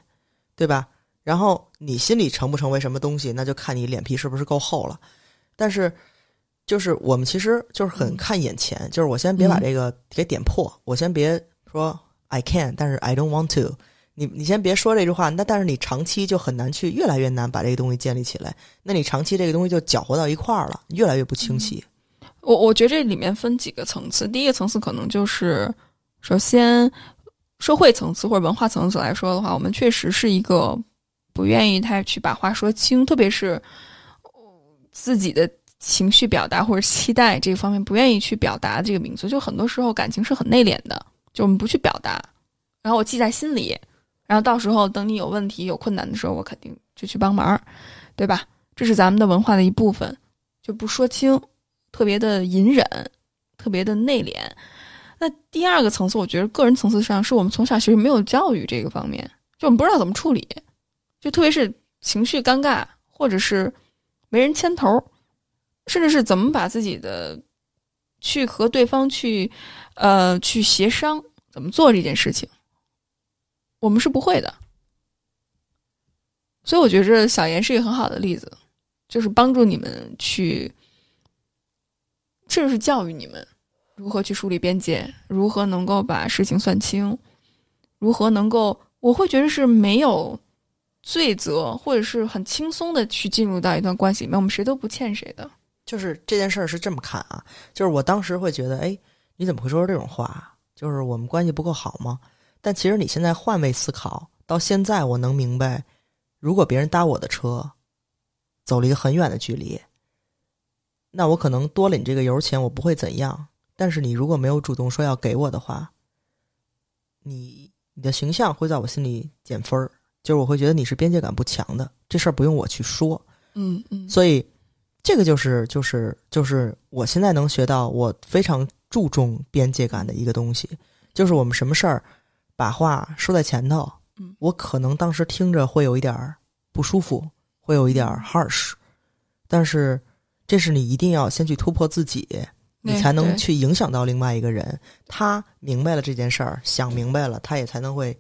对吧？然后你心里成不成为什么东西，那就看你脸皮是不是够厚了。但是，就是我们其实就是很看眼前，就是我先别把这个给点破，我先别说 I can，但是 I don't want to。你你先别说这句话，那但是你长期就很难去，越来越难把这个东西建立起来。那你长期这个东西就搅和到一块儿了，越来越不清晰。我我觉得这里面分几个层次，第一个层次可能就是，首先社会层次或者文化层次来说的话，我们确实是一个不愿意太去把话说清，特别是自己的情绪表达或者期待这方面不愿意去表达这个民族，就很多时候感情是很内敛的，就我们不去表达，然后我记在心里。然后到时候等你有问题、有困难的时候，我肯定就去帮忙，对吧？这是咱们的文化的一部分，就不说清，特别的隐忍，特别的内敛。那第二个层次，我觉得个人层次上，是我们从小其实没有教育这个方面，就我们不知道怎么处理，就特别是情绪尴尬，或者是没人牵头，甚至是怎么把自己的去和对方去呃去协商，怎么做这件事情。我们是不会的，所以我觉着小严是一个很好的例子，就是帮助你们去，甚至是教育你们如何去树立边界，如何能够把事情算清，如何能够，我会觉得是没有罪责，或者是很轻松的去进入到一段关系里面，我们谁都不欠谁的。就是这件事儿是这么看啊，就是我当时会觉得，哎，你怎么会说出这种话？就是我们关系不够好吗？但其实你现在换位思考，到现在我能明白，如果别人搭我的车，走了一个很远的距离，那我可能多了你这个油钱，我不会怎样。但是你如果没有主动说要给我的话，你你的形象会在我心里减分儿，就是我会觉得你是边界感不强的。这事儿不用我去说，嗯嗯。所以这个就是就是就是我现在能学到，我非常注重边界感的一个东西，就是我们什么事儿。把话说在前头，嗯，我可能当时听着会有一点不舒服，会有一点 harsh，但是这是你一定要先去突破自己，你才能去影响到另外一个人。他明白了这件事儿，想明白了，他也才能会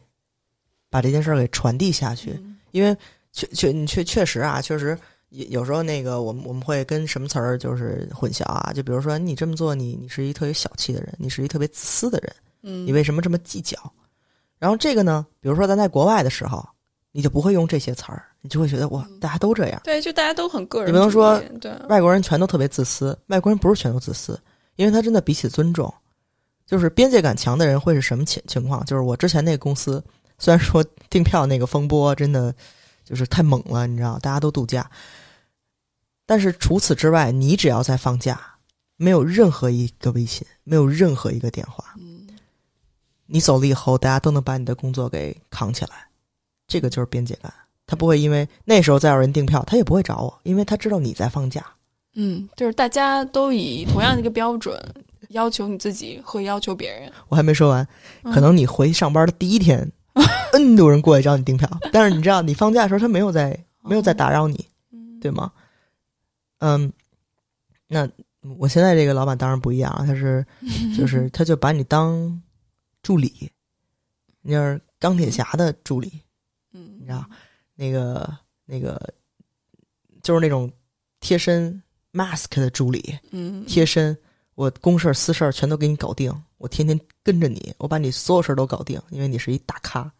把这件事儿给传递下去。嗯因为确确你确确实啊，确实有有时候那个我们我们会跟什么词儿就是混淆啊，就比如说你这么做，你你是一特别小气的人，你是一特别自私的人，嗯，你为什么这么计较？然后这个呢，比如说咱在国外的时候，你就不会用这些词儿，你就会觉得哇，大家都这样。对，就大家都很个人你不能说对，外国人全都特别自私，外国人不是全都自私，因为他真的彼此尊重。就是边界感强的人会是什么情情况？就是我之前那个公司，虽然说订票那个风波真的就是太猛了，你知道，大家都度假，但是除此之外，你只要在放假，没有任何一个微信，没有任何一个电话，嗯，你走了以后，大家都能把你的工作给扛起来，这个就是边界感。他不会因为那时候再有人订票，他也不会找我，因为他知道你在放假。嗯，就是大家都以同样的一个标准要求你自己和要求别人。我还没说完，嗯可能你回上班的第一天，N 多人过来找你订票，但是你知道，你放假的时候他没有在没有在打扰你，嗯对吗？嗯，那我现在这个老板当然不一样了，他是就是 他就把你当助理，你就是钢铁侠的助理，嗯，你知道那个那个就是那种贴身 mask 的助理，嗯，贴身，我公事私事儿全都给你搞定，我天天跟着你，我把你所有事儿都搞定，因为你是一大咖。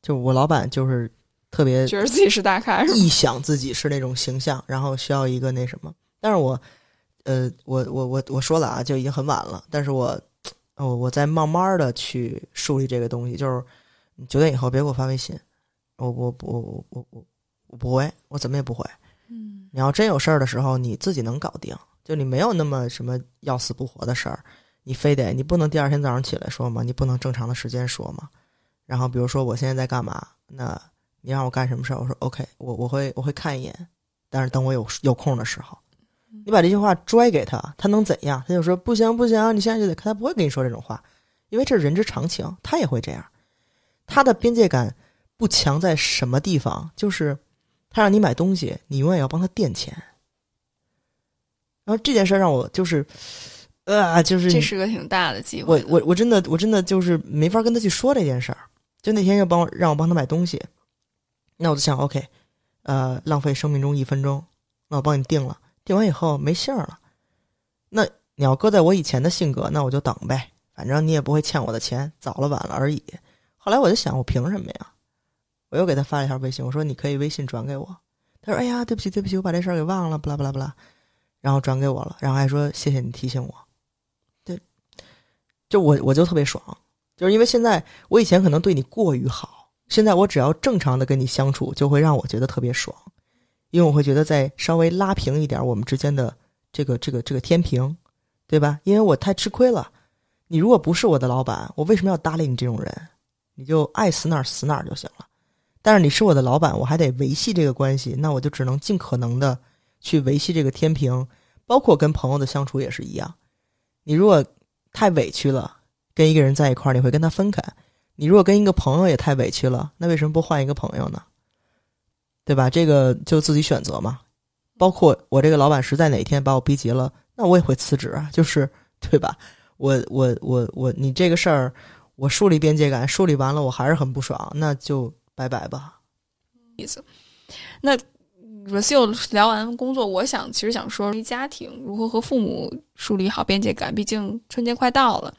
就我老板就是特别觉得自己是大咖？臆想自己是那种形象，然后需要一个那什么。但是我，呃，我我我我说了啊，就已经很晚了。但是我，我我在慢慢的去树立这个东西，就是你九点以后别给我发微信，我我我我我我我不会，我怎么也不会。嗯你要真有事儿的时候，你自己能搞定，就你没有那么什么要死不活的事儿，你非得你不能第二天早上起来说吗？你不能正常的时间说吗？然后比如说我现在在干嘛，那你让我干什么事儿，我说 OK，我我会我会看一眼，但是等我有有空的时候，你把这句话拽给他，他能怎样？他就说不行不行，你现在就得看，他不会跟你说这种话，因为这是人之常情，他也会这样。他的边界感不强在什么地方？就是他让你买东西，你永远要帮他垫钱。然后这件事让我就是，呃，就是这是个挺大的机会的。我我真的我真的就是没法跟他去说这件事儿。就那天要帮我让我帮他买东西，那我就想 OK，呃，浪费生命中一分钟，那我帮你定了，订完以后没信儿了。那你要搁在我以前的性格，那我就等呗，反正你也不会欠我的钱，早了晚了而已。后来我就想，我凭什么呀？我又给他发了一条微信，我说你可以微信转给我。他说：“哎呀，对不起，对不起，我把这事儿给忘了，不啦不啦不啦。”然后转给我了，然后还说谢谢你提醒我。对，就我我就特别爽，就是因为现在我以前可能对你过于好，现在我只要正常的跟你相处，就会让我觉得特别爽，因为我会觉得再稍微拉平一点我们之间的这个这个这个天平，对吧？因为我太吃亏了。你如果不是我的老板，我为什么要搭理你这种人？你就爱死哪儿死哪儿就行了。但是你是我的老板，我还得维系这个关系，那我就只能尽可能的去维系这个天平，包括跟朋友的相处也是一样。你如果太委屈了，跟一个人在一块儿，你会跟他分开；你如果跟一个朋友也太委屈了，那为什么不换一个朋友呢？对吧？这个就自己选择嘛。包括我这个老板实在哪天把我逼急了，那我也会辞职啊，就是对吧？我我我我，你这个事儿，我树立边界感，树立完了，我还是很不爽，那就拜拜吧。意思。那 r o s i 聊完工作，我想其实想说家庭如何和父母树立好边界感。毕竟春节快到了，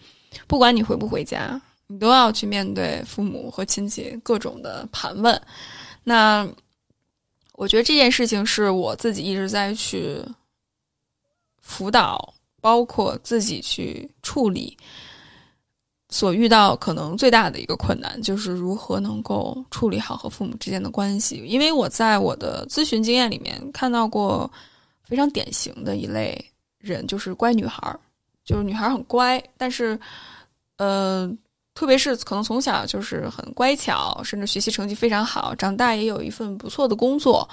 不管你回不回家，你都要去面对父母和亲戚各种的盘问。那我觉得这件事情是我自己一直在去辅导，包括自己去处理。所遇到可能最大的一个困难，就是如何能够处理好和父母之间的关系。因为我在我的咨询经验里面看到过非常典型的一类人，就是乖女孩儿，就是女孩儿很乖，但是呃，特别是可能从小就是很乖巧，甚至学习成绩非常好，长大也有一份不错的工作。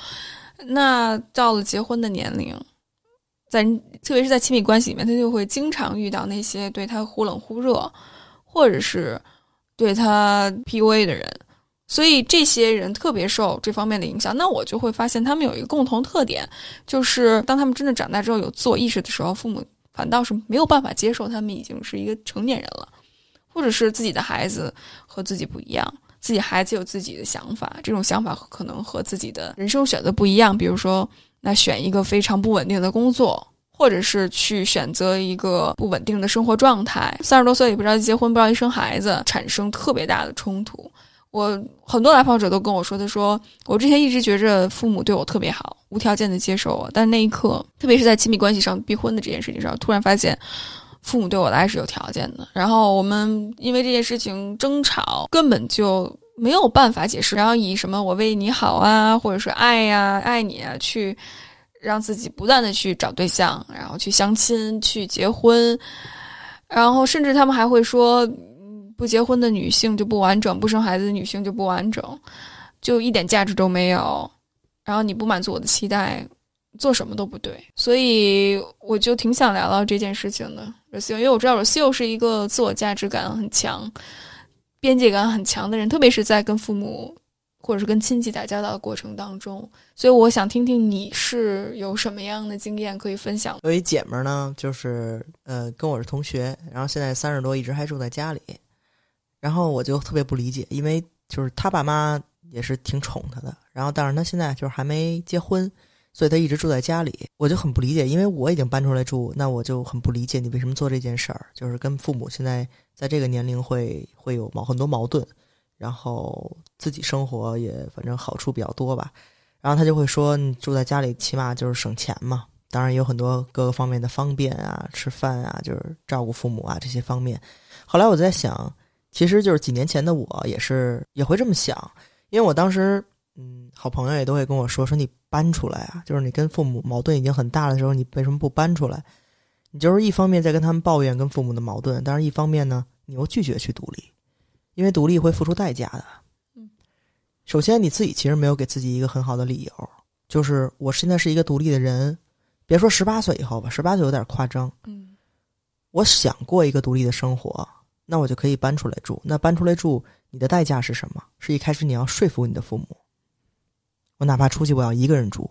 那到了结婚的年龄，在特别是在亲密关系里面，他就会经常遇到那些对他忽冷忽热。或者是对他 PUA 的人，所以这些人特别受这方面的影响。那我就会发现他们有一个共同特点，就是当他们真的长大之后有自我意识的时候，父母反倒是没有办法接受他们已经是一个成年人了，或者是自己的孩子和自己不一样，自己孩子有自己的想法，这种想法可能和自己的人生选择不一样。比如说，那选一个非常不稳定的工作，或者是去选择一个不稳定的生活状态，三十多岁也不着急结婚，不着急生孩子，产生特别大的冲突。我很多来访者都跟我说，他说我之前一直觉着父母对我特别好，无条件的接受我，但那一刻，特别是在亲密关系上逼婚的这件事情上，突然发现父母对我的爱是有条件的。然后我们因为这件事情争吵，根本就没有办法解释，然后以什么我为你好啊，或者是爱呀、爱你啊，去让自己不断的去找对象，然后去相亲、去结婚，然后甚至他们还会说。不结婚的女性就不完整，不生孩子的女性就不完整，就一点价值都没有。然后你不满足我的期待，做什么都不对。所以我就挺想聊聊这件事情的。因为我知道 Rocio 是一个自我价值感很强、边界感很强的人，特别是在跟父母或者是跟亲戚打交道的过程当中。所以我想听听你是有什么样的经验可以分享。有一姐们儿呢，就是呃跟我是同学，然后现在三十多，一直还住在家里。然后我就特别不理解，因为就是他爸妈也是挺宠他的，然后但是他现在就是还没结婚，所以他一直住在家里，我就很不理解，因为我已经搬出来住，那我就很不理解你为什么做这件事儿，就是跟父母现在在这个年龄会会有矛很多矛盾，然后自己生活也反正好处比较多吧，然后他就会说你住在家里起码就是省钱嘛，当然有很多各个方面的方便啊，吃饭啊，就是照顾父母啊这些方面，后来我在想。其实就是几年前的我也是也会这么想，因为我当时，嗯，好朋友也都会跟我说说你搬出来啊，就是你跟父母矛盾已经很大的时候，你为什么不搬出来？你就是一方面在跟他们抱怨跟父母的矛盾，但是一方面呢，你又拒绝去独立，因为独立会付出代价的。嗯，首先你自己其实没有给自己一个很好的理由，就是我现在是一个独立的人，别说十八岁以后吧，十八岁有点夸张。嗯，我想过一个独立的生活。那我就可以搬出来住。那搬出来住，你的代价是什么？是一开始你要说服你的父母。我哪怕出去，我要一个人住，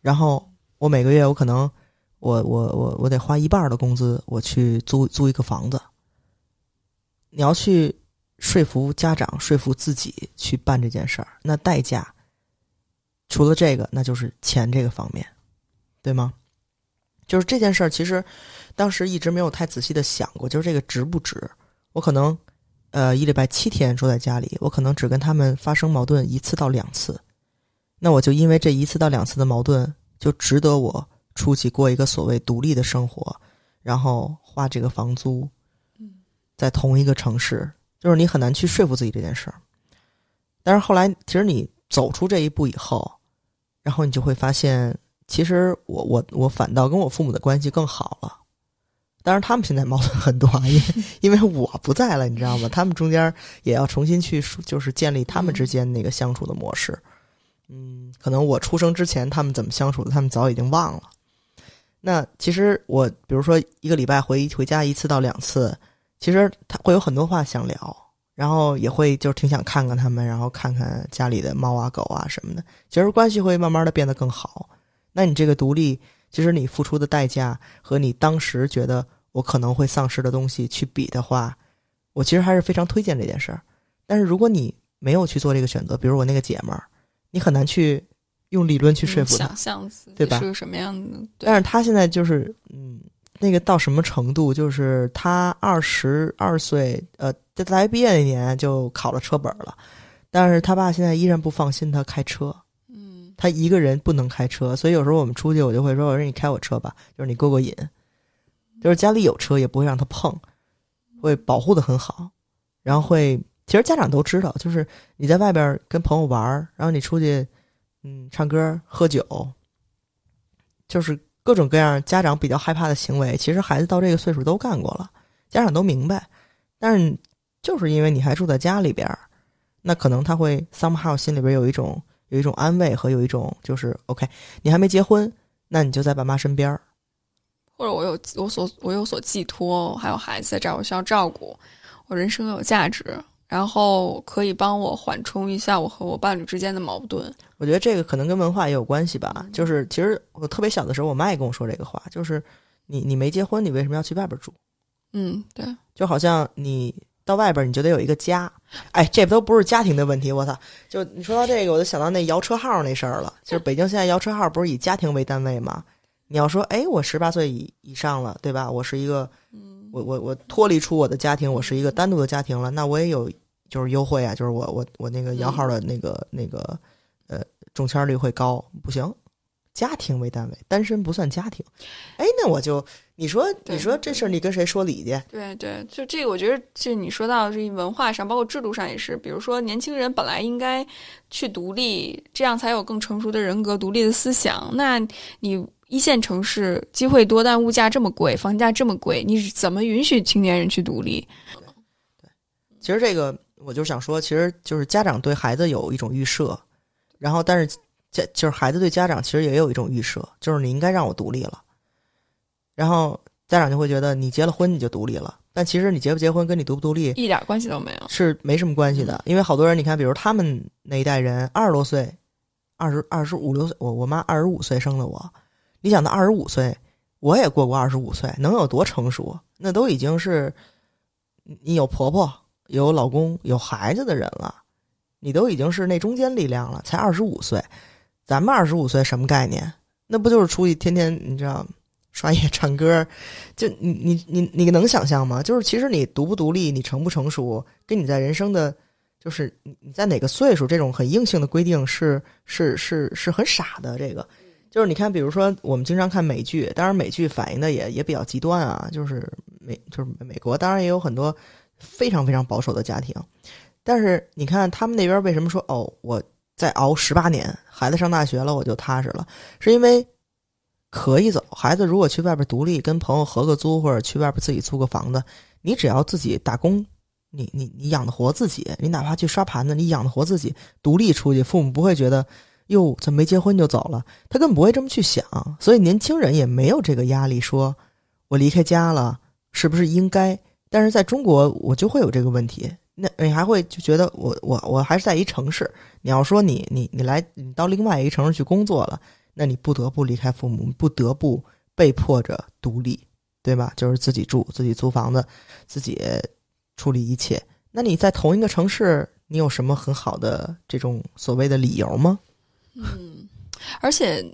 然后我每个月我可能，我我我我得花一半的工资，我去租租一个房子。你要去说服家长，说服自己去办这件事儿，那代价除了这个，那就是钱这个方面，对吗？就是这件事儿，其实当时一直没有太仔细的想过，就是这个值不值。我可能，呃，一礼拜七天住在家里，我可能只跟他们发生矛盾一次到两次，那我就因为这一次到两次的矛盾，就值得我出去过一个所谓独立的生活，然后花这个房租，在同一个城市，就是你很难去说服自己这件事儿。但是后来，其实你走出这一步以后，然后你就会发现，其实我我我反倒跟我父母的关系更好了。当然，他们现在矛盾很多，因为 因为我不在了，你知道吗？他们中间也要重新去，就是建立他们之间那个相处的模式。嗯，嗯可能我出生之前他们怎么相处的，他们早已经忘了。那其实我，比如说一个礼拜回回家一次到两次，其实他会有很多话想聊，然后也会就挺想看看他们，然后看看家里的猫啊狗啊什么的。其实关系会慢慢的变得更好。那你这个独立，其实你付出的代价和你当时觉得。我可能会丧失的东西去比的话，我其实还是非常推荐这件事儿。但是如果你没有去做这个选择，比如我那个姐们儿，你很难去用理论去说服他，想象对吧？是个什么样的？但是他现在就是，嗯，那个到什么程度？就是他二十二岁，呃，在大学毕业那年就考了车本了，但是他爸现在依然不放心他开车。嗯，他一个人不能开车，所以有时候我们出去，我就会说：“我说你开我车吧，就是你过过瘾。”就是家里有车也不会让他碰，会保护的很好，然后会其实家长都知道，就是你在外边跟朋友玩然后你出去，嗯，唱歌喝酒，就是各种各样家长比较害怕的行为，其实孩子到这个岁数都干过了，家长都明白，但是就是因为你还住在家里边，那可能他会 somehow 心里边有一种有一种安慰和有一种就是 OK，你还没结婚，那你就在爸妈身边。或者我有我所我有所寄托，还有孩子在这儿，我需要照顾，我人生有价值，然后可以帮我缓冲一下我和我伴侣之间的矛盾。我觉得这个可能跟文化也有关系吧。就是其实我特别小的时候，我妈也跟我说这个话，就是你你没结婚，你为什么要去外边住？嗯，对，就好像你到外边，你就得有一个家。哎，这都不是家庭的问题，我操！就你说到这个，我就想到那摇车号那事儿了。就是北京现在摇车号不是以家庭为单位吗？你要说，哎，我十八岁以以上了，对吧？我是一个，我我我脱离出我的家庭，我是一个单独的家庭了，那我也有就是优惠啊，就是我我我那个摇号的那个那个呃中签率会高，不行。家庭为单位，单身不算家庭。哎，那我就你说，你说这事儿你跟谁说理去？对对，就这个，我觉得就你说到这文化上，包括制度上也是。比如说，年轻人本来应该去独立，这样才有更成熟的人格、独立的思想。那你一线城市机会多，但物价这么贵，房价这么贵，你怎么允许青年人去独立？对，其实这个我就想说，其实就是家长对孩子有一种预设，然后但是。家就是孩子对家长其实也有一种预设，就是你应该让我独立了，然后家长就会觉得你结了婚你就独立了，但其实你结不结婚跟你独不独立一点关系都没有，是没什么关系的。因为好多人，你看，比如他们那一代人，二十多岁，二十二十五六岁，我我妈二十五岁生的我，你想到二十五岁，我也过过二十五岁，能有多成熟？那都已经是你有婆婆、有老公、有孩子的人了，你都已经是那中间力量了，才二十五岁。咱们二十五岁什么概念？那不就是出去天天你知道刷夜唱歌？就你你你你能想象吗？就是其实你独不独立，你成不成熟，跟你在人生的，就是你在哪个岁数，这种很硬性的规定是是是是很傻的。这个就是你看，比如说我们经常看美剧，当然美剧反映的也也比较极端啊。就是美就是美国，当然也有很多非常非常保守的家庭，但是你看他们那边为什么说哦我。再熬十八年，孩子上大学了，我就踏实了。是因为可以走。孩子如果去外边独立，跟朋友合个租，或者去外边自己租个房子，你只要自己打工，你你你养得活自己。你哪怕去刷盘子，你养得活自己，独立出去，父母不会觉得哟，怎么没结婚就走了？他根本不会这么去想。所以年轻人也没有这个压力，说我离开家了，是不是应该？但是在中国，我就会有这个问题。那你还会就觉得我我我还是在一城市。你要说你你你来你到另外一个城市去工作了，那你不得不离开父母，不得不被迫着独立，对吧？就是自己住，自己租房子，自己处理一切。那你在同一个城市，你有什么很好的这种所谓的理由吗？嗯，而且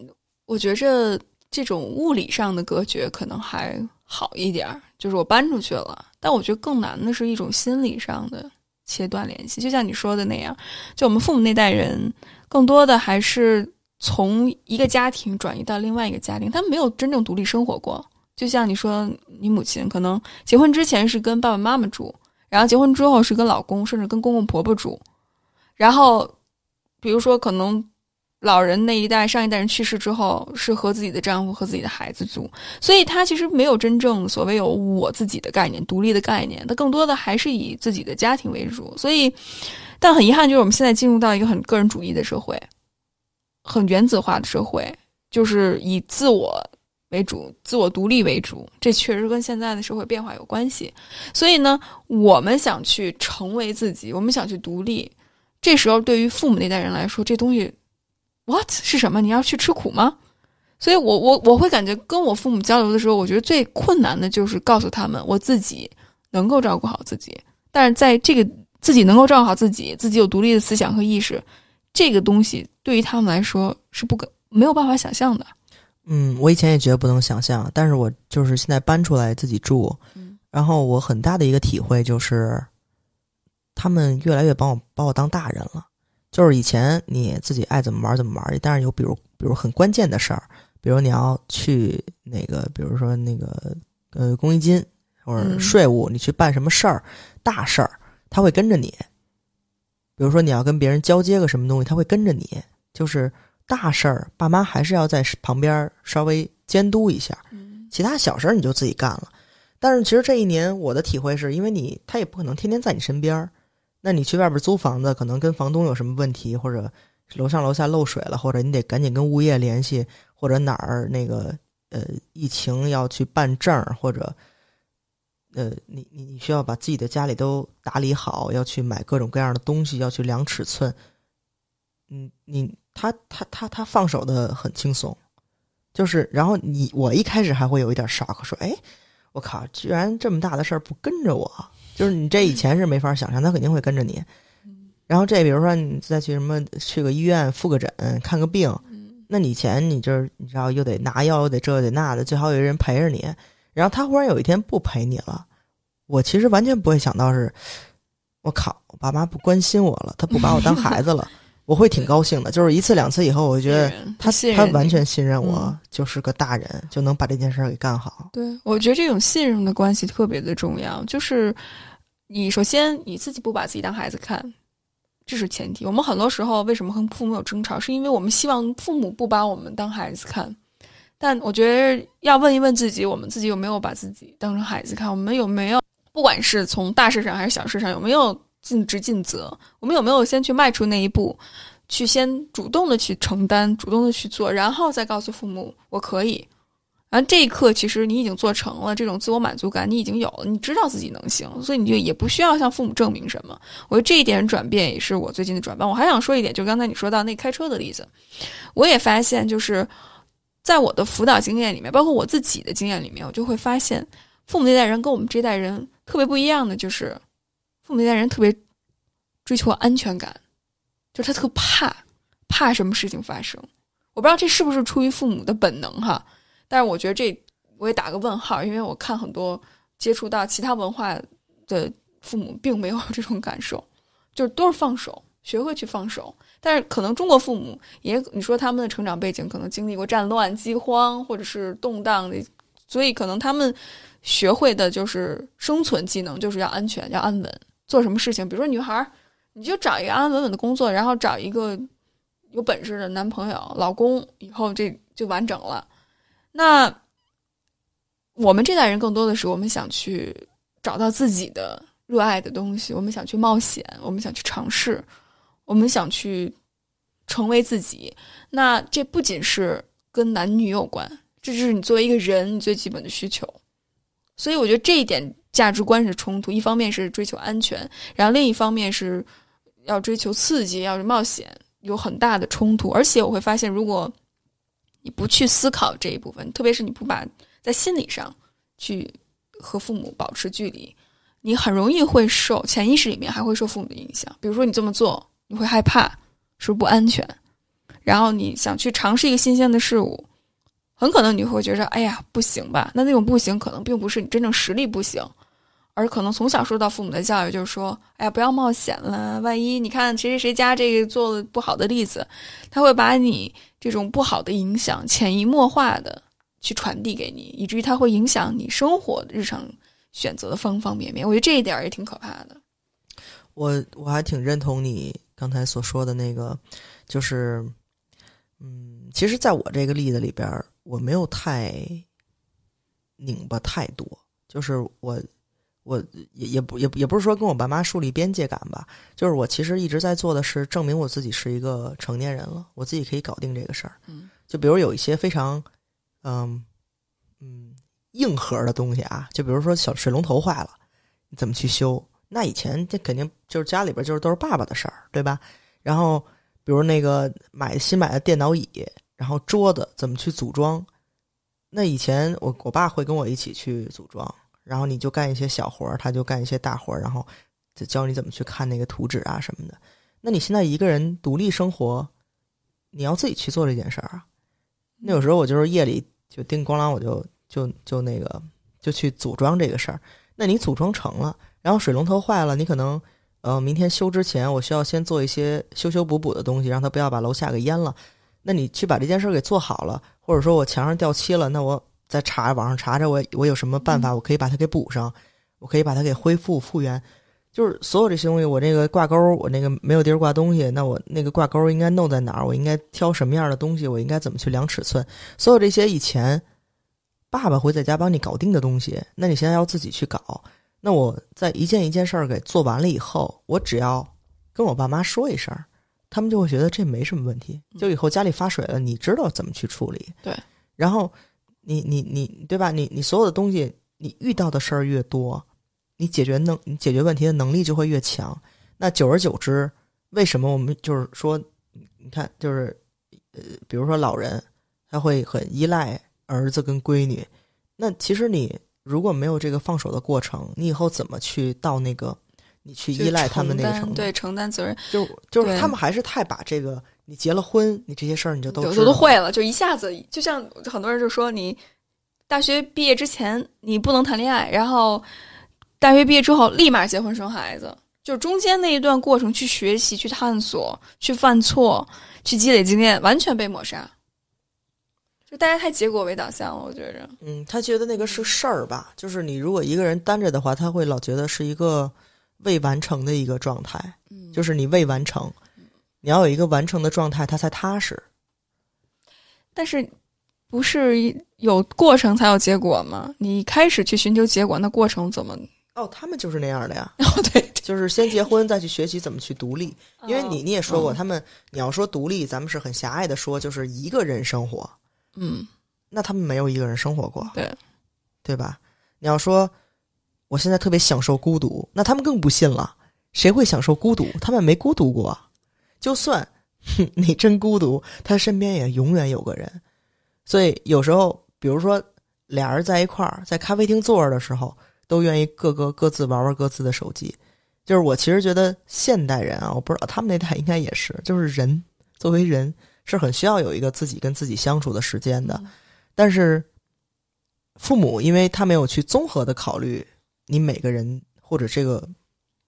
我觉着这种物理上的隔绝可能还好一点儿，就是我搬出去了。但我觉得更难的是一种心理上的切断联系，就像你说的那样，就我们父母那代人，更多的还是从一个家庭转移到另外一个家庭，他们没有真正独立生活过。就像你说，你母亲可能结婚之前是跟爸爸妈妈住，然后结婚之后是跟老公甚至跟公公婆婆住，然后比如说可能。老人那一代、上一代人去世之后，是和自己的丈夫和自己的孩子住，所以他其实没有真正所谓有我自己的概念、独立的概念，他更多的还是以自己的家庭为主。所以，但很遗憾，就是我们现在进入到一个很个人主义的社会，很原子化的社会，就是以自我为主、自我独立为主。这确实跟现在的社会变化有关系。所以呢，我们想去成为自己，我们想去独立，这时候对于父母那代人来说，这东西。What 是什么？你要去吃苦吗？所以，我我我会感觉跟我父母交流的时候，我觉得最困难的就是告诉他们，我自己能够照顾好自己。但是，在这个自己能够照顾好自己，自己有独立的思想和意识，这个东西对于他们来说是不可没有办法想象的。嗯，我以前也觉得不能想象，但是我就是现在搬出来自己住，然后我很大的一个体会就是，他们越来越把我把我当大人了。就是以前你自己爱怎么玩怎么玩，但是有比如比如很关键的事儿，比如你要去那个，比如说那个呃公益金或者税务，你去办什么事儿，大事儿他会跟着你。比如说你要跟别人交接个什么东西，他会跟着你。就是大事儿，爸妈还是要在旁边稍微监督一下。其他小事儿你就自己干了。但是其实这一年我的体会是因为你他也不可能天天在你身边。那你去外边租房子，可能跟房东有什么问题，或者楼上楼下漏水了，或者你得赶紧跟物业联系，或者哪儿那个呃疫情要去办证，或者呃你你你需要把自己的家里都打理好，要去买各种各样的东西，要去量尺寸。嗯，你他他他他放手的很轻松，就是，然后你我一开始还会有一点 shock，说，哎，我靠，居然这么大的事儿不跟着我，就是你这以前是没法想象，他肯定会跟着你。然后这比如说你再去什么去个医院复个诊看个病，那你以前你就是你知道又得拿药又得这又得那的，最好有一人陪着你。然后他忽然有一天不陪你了，我其实完全不会想到是，我靠，我爸妈不关心我了，他不把我当孩子了，我会挺高兴的。就是一次两次以后，我觉得他他完全信任我，嗯就是个大人，就能把这件事儿给干好。对，我觉得这种信任的关系特别的重要。就是你首先你自己不把自己当孩子看，这是前提。我们很多时候为什么和父母有争吵，是因为我们希望父母不把我们当孩子看。但我觉得要问一问自己，我们自己有没有把自己当成孩子看？我们有没有，不管是从大事上还是小事上，有没有尽职尽责？我们有没有先去迈出那一步，去先主动的去承担，主动的去做，然后再告诉父母我可以。然后这一刻，其实你已经做成了，这种自我满足感你已经有了，你知道自己能行，所以你就也不需要向父母证明什么。我觉得这一点转变也是我最近的转变。我还想说一点，就刚才你说到那开车的例子，我也发现，就是在我的辅导经验里面，包括我自己的经验里面，我就会发现，父母那代人跟我们这代人特别不一样的，就是父母那代人特别追求安全感，就是他特怕怕什么事情发生。我不知道这是不是出于父母的本能哈。但是我觉得这我也打个问号，因为我看很多接触到其他文化的父母，并没有这种感受，就是都是放手，学会去放手。但是可能中国父母也，你说他们的成长背景可能经历过战乱、饥荒或者是动荡的，所以可能他们学会的就是生存技能，就是要安全、要安稳。做什么事情，比如说女孩，你就找一个安安稳稳的工作，然后找一个有本事的男朋友、老公，以后这就完整了。那我们这代人更多的是，我们想去找到自己的热爱的东西，我们想去冒险，我们想去尝试，我们想去成为自己。那这不仅是跟男女有关，这就是你作为一个人你最基本的需求。所以我觉得这一点价值观是冲突，一方面是追求安全，然后另一方面是要追求刺激，要冒险，有很大的冲突。而且我会发现，如果你不去思考这一部分，特别是你不把在心理上去和父母保持距离，你很容易会受潜意识里面还会受父母的影响。比如说你这么做，你会害怕，是不是不安全？然后你想去尝试一个新鲜的事物，很可能你会觉得，哎呀，不行吧？那那种不行，可能并不是你真正实力不行，而可能从小受到父母的教育就是说，哎呀，不要冒险了，万一你看谁谁谁家这个做的不好的例子，他会把你这种不好的影响潜移默化的去传递给你，以至于它会影响你生活日常选择的方方面面。我觉得这一点也挺可怕的。我我还挺认同你刚才所说的那个，就是，嗯，其实在我这个例子里边，我没有太拧巴太多，就是我我也也不也不也不是说跟我爸妈树立边界感吧，就是我其实一直在做的是证明我自己是一个成年人了，我自己可以搞定这个事儿。嗯，就比如有一些非常，嗯嗯硬核的东西啊，就比如说小水龙头坏了，你怎么去修？那以前这肯定就是家里边就是都是爸爸的事儿，对吧？然后比如那个买新买的电脑椅，然后桌子怎么去组装？那以前我我爸会跟我一起去组装，然后你就干一些小活儿，他就干一些大活儿，然后就教你怎么去看那个图纸啊什么的。那你现在一个人独立生活，你要自己去做这件事儿啊。那有时候我就是夜里就叮咣啷，我就就就那个就去组装这个事儿。那你组装成了，然后水龙头坏了，你可能呃明天修之前，我需要先做一些修修补补的东西，让它不要把楼下给淹了。那你去把这件事儿给做好了，或者说我墙上掉漆了，那我再查网上查查我我有什么办法，我可以把它给补上，我可以把它给恢复复原。就是所有这些东西，我这个挂钩，我那个没有地儿挂东西，那我那个挂钩应该弄在哪儿？我应该挑什么样的东西？我应该怎么去量尺寸？所有这些以前爸爸会在家帮你搞定的东西，那你现在要自己去搞。那我在一件一件事儿给做完了以后，我只要跟我爸妈说一声，他们就会觉得这没什么问题。就以后家里发水了，你知道怎么去处理。对，然后你你你对吧？你你所有的东西，你遇到的事儿越多，你解决能你解决问题的能力就会越强。那久而久之，为什么我们就是说，你看，就是呃，比如说老人，他会很依赖儿子跟闺女。那其实你如果没有这个放手的过程，你以后怎么去到那个你去依赖他们那个程度？对，承担责任，就就是他们还是太把这个你结了婚，你这些事儿你就都都都会了，就一下子就像很多人就说你大学毕业之前你不能谈恋爱，然后大学毕业之后立马结婚生孩子，就中间那一段过程去学习、去探索、去犯错、去积累经验，完全被抹杀。就大家太结果为导向了，我觉着。嗯，他觉得那个是事儿吧，就是你如果一个人单着的话，他会老觉得是一个未完成的一个状态。嗯，就是你未完成，你要有一个完成的状态，他才踏实。但是，不是有过程才有结果吗？你开始去寻求结果，那过程怎么？哦，他们就是那样的呀。哦，对，就是先结婚，再去学习怎么去独立。因为你你也说过，他们你要说独立，咱们是很狭隘的说，就是一个人生活。嗯，那他们没有一个人生活过，对，对吧？你要说我现在特别享受孤独，那他们更不信了。谁会享受孤独？他们没孤独过。就算 你真孤独，他身边也永远有个人。所以有时候，比如说俩人在一块儿，在咖啡厅坐着的时候，都愿意各个各自玩玩各自的手机。就是我其实觉得现代人啊，我不知道他们那代应该也是，就是人作为人。是很需要有一个自己跟自己相处的时间的，但是父母因为他没有去综合的考虑你每个人或者这个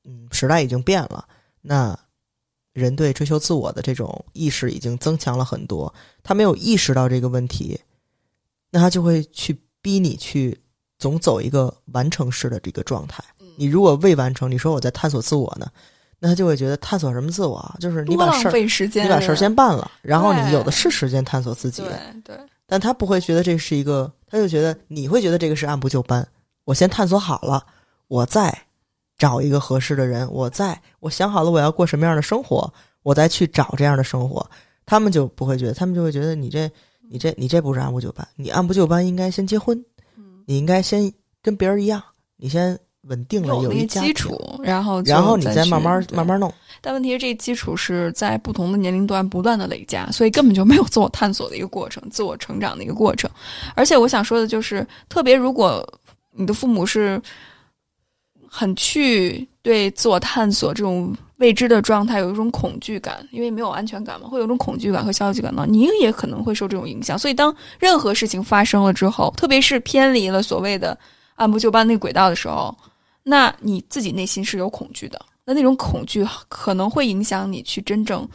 嗯时代已经变了，那人对追求自我的这种意识已经增强了很多，他没有意识到这个问题，那他就会去逼你去总走一个完成式的这个状态。你如果未完成，你说我在探索自我呢？那他就会觉得探索什么自我啊？就是你把事儿，你把事儿先办了，然后你有的是时间探索自己。对对。但他不会觉得这是一个，他就觉得你会觉得这个是按部就班。我先探索好了，我再找一个合适的人，我在我想好了我要过什么样的生活，我再去找这样的生活。他们就不会觉得，他们就会觉得你这你这你这不是按部就班。你按部就班应该先结婚，你应该先跟别人一样，你先。稳定了有一基础，然后然后你再慢慢慢慢弄。但问题是，这基础是在不同的年龄段不断的累加，所以根本就没有自我探索的一个过程，自我成长的一个过程。而且我想说的就是，特别如果你的父母是很去对自我探索这种未知的状态有一种恐惧感，因为没有安全感嘛，会有一种恐惧感和消极感呢，你也可能会受这种影响。所以当任何事情发生了之后，特别是偏离了所谓的按部就班那轨道的时候。那你自己内心是有恐惧的，那那种恐惧可能会影响你去真正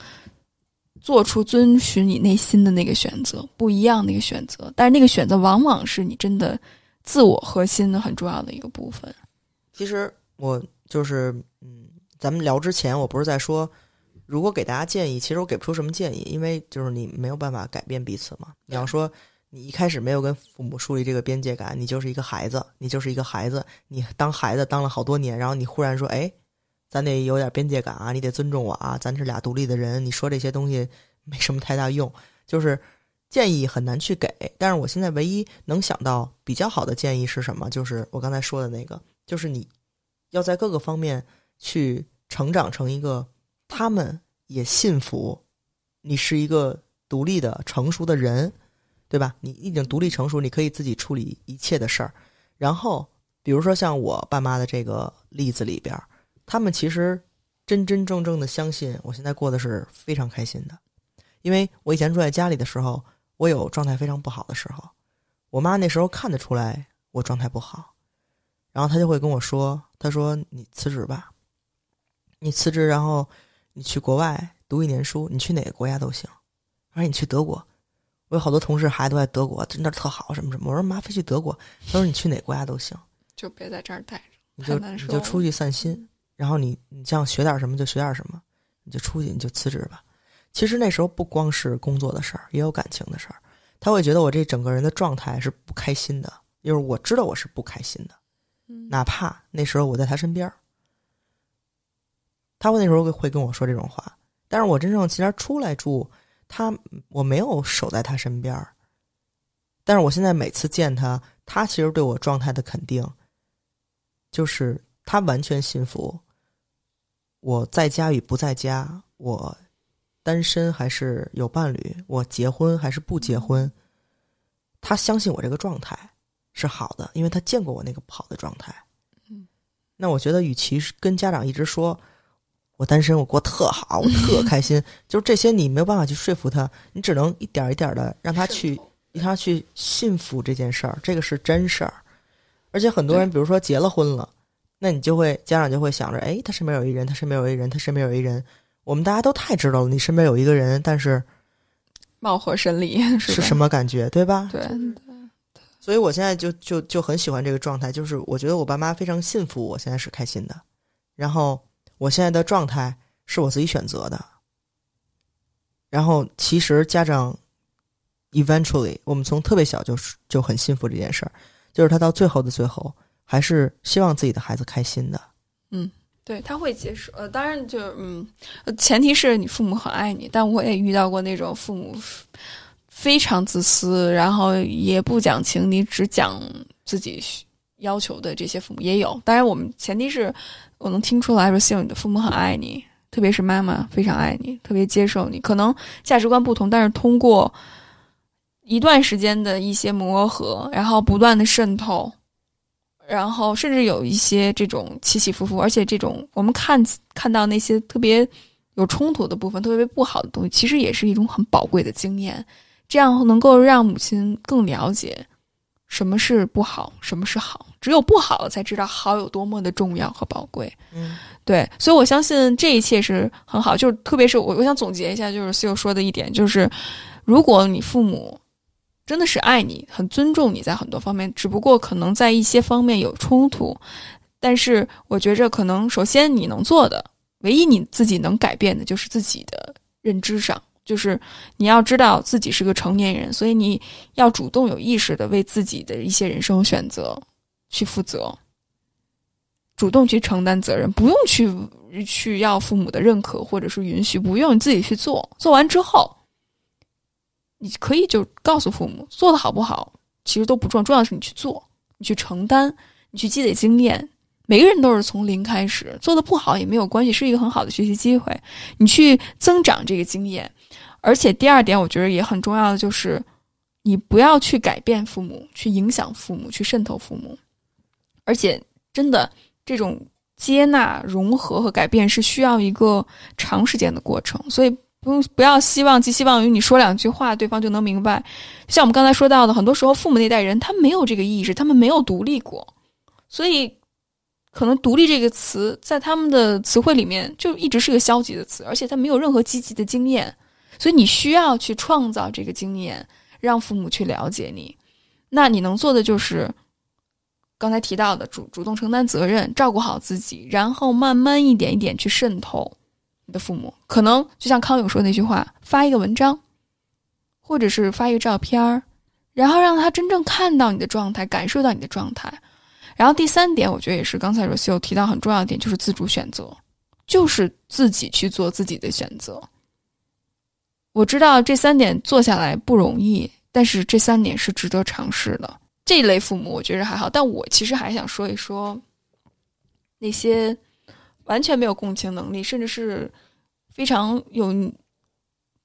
做出遵循你内心的那个选择，不一样的一个选择。但是那个选择往往是你真的自我核心的很重要的一个部分。其实我就是，嗯，咱们聊之前，我不是在说，如果给大家建议，其实我给不出什么建议，因为就是你没有办法改变彼此嘛。你要说。你一开始没有跟父母树立这个边界感，你就是一个孩子，你就是一个孩子，你当孩子当了好多年，然后你忽然说：“哎，咱得有点边界感啊，你得尊重我啊，咱是俩独立的人。”你说这些东西没什么太大用，就是建议很难去给。但是我现在唯一能想到比较好的建议是什么？就是我刚才说的那个，就是你要在各个方面去成长成一个他们也信服你是一个独立的、成熟的人。对吧？你已经独立成熟，你可以自己处理一切的事儿。然后，比如说像我爸妈的这个例子里边，他们其实真真正正的相信我现在过的是非常开心的。因为我以前住在家里的时候，我有状态非常不好的时候，我妈那时候看得出来我状态不好，然后他就会跟我说：“他说你辞职吧，你辞职，然后你去国外读一年书，你去哪个国家都行，他说你去德国。”我有好多同事孩子都在德国，那特好，什么什么。我说妈，非去德国。他说你去哪国家都行，就别在这儿待着，你就你就出去散心。然后你你想学点什么就学点什么，你就出去你就辞职吧。其实那时候不光是工作的事儿，也有感情的事儿。他会觉得我这整个人的状态是不开心的，就是我知道我是不开心的，哪怕那时候我在他身边他会那时候会跟我说这种话。但是我真正其实出来住。他我没有守在他身边儿，但是我现在每次见他，他其实对我状态的肯定，就是他完全信服我在家与不在家，我单身还是有伴侣，我结婚还是不结婚，他相信我这个状态是好的，因为他见过我那个不好的状态。嗯，那我觉得，与其是跟家长一直说我单身，我过特好，我特 开心，就是这些你没有办法去说服他，你只能一点一点的让他去，让他去信服这件事儿，这个是真事儿。而且很多人，比如说结了婚了，那你就会家长就会想着，哎，他身边有一人，他身边有一人，他身边有一人。我们大家都太知道了，你身边有一个人，但是貌合神离是什么感觉，对吧？对。所以我现在就就就很喜欢这个状态，就是我觉得我爸妈非常信服我，现在是开心的。然后我现在的状态是我自己选择的。然后其实家长 eventually，我们从特别小就就很信服这件事儿，就是他到最后的最后，还是希望自己的孩子开心的。嗯。对他会接受，呃，当然就嗯，前提是你父母很爱你。但我也遇到过那种父母非常自私，然后也不讲情，你只讲自己要求的这些父母也有。当然，我们前提是我能听出来说，希望你的父母很爱你，特别是妈妈非常爱你，特别接受你。可能价值观不同，但是通过一段时间的一些磨合，然后不断的渗透。然后甚至有一些这种起起伏伏，而且这种我们看看到那些特别有冲突的部分，特别不好的东西，其实也是一种很宝贵的经验。这样能够让母亲更了解什么是不好，什么是好。只有不好了，才知道好有多么的重要和宝贵。嗯，对，所以我相信这一切是很好。就是特别是我，我想总结一下，就是友说的一点，就是如果你父母。真的是爱你，很尊重你在很多方面，只不过可能在一些方面有冲突。但是我觉着，可能首先你能做的，唯一你自己能改变的，就是自己的认知上，就是你要知道自己是个成年人，所以你要主动有意识的为自己的一些人生选择去负责，主动去承担责任，不用去去要父母的认可或者是允许，不用你自己去做，做完之后。你可以就告诉父母做的好不好，其实都不重要，重要的是你去做，你去承担，你去积累经验。每个人都是从零开始，做的不好也没有关系，是一个很好的学习机会。你去增长这个经验，而且第二点我觉得也很重要的就是，你不要去改变父母，去影响父母，去渗透父母。而且真的这种接纳、融合和改变是需要一个长时间的过程，所以。不用不要希望寄希望于你说两句话，对方就能明白。像我们刚才说到的，很多时候父母那代人他没有这个意识，他们没有独立过，所以可能“独立”这个词在他们的词汇里面就一直是个消极的词，而且他没有任何积极的经验。所以你需要去创造这个经验，让父母去了解你。那你能做的就是刚才提到的主主动承担责任，照顾好自己，然后慢慢一点一点去渗透。你的父母可能就像康永说那句话，发一个文章，或者是发一个照片儿，然后让他真正看到你的状态，感受到你的状态。然后第三点，我觉得也是刚才罗秀提到很重要的点，就是自主选择，就是自己去做自己的选择。我知道这三点做下来不容易，但是这三点是值得尝试的。这一类父母我觉得还好，但我其实还想说一说那些。完全没有共情能力，甚至是非常有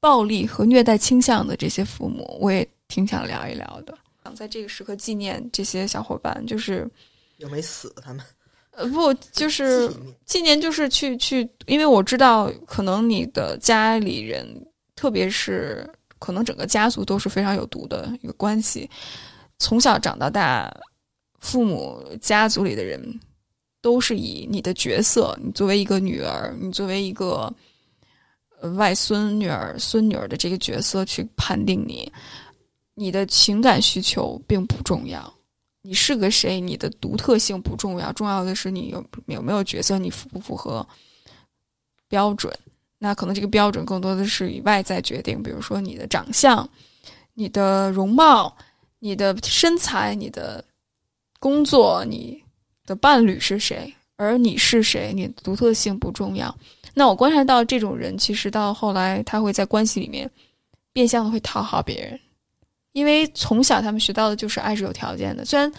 暴力和虐待倾向的这些父母，我也挺想聊一聊的。想在这个时刻纪念这些小伙伴，就是又没死他们。呃，不，就 是纪念，就是去去，因为我知道，可能你的家里人，特别是可能整个家族都是非常有毒的一个关系，从小长到大，父母家族里的人。都是以你的角色，你作为一个女儿，你作为一个外孙女儿、孙女儿的这个角色去判定你，你的情感需求并不重要，你是个谁，你的独特性不重要，重要的是你有有没有角色，你符不符合标准？那可能这个标准更多的是以外在决定，比如说你的长相、你的容貌、你的身材、你的工作，你。的伴侣是谁，而你是谁？你独特性不重要。那我观察到这种人，其实到后来他会在关系里面变相的会讨好别人，因为从小他们学到的就是爱是有条件的。虽然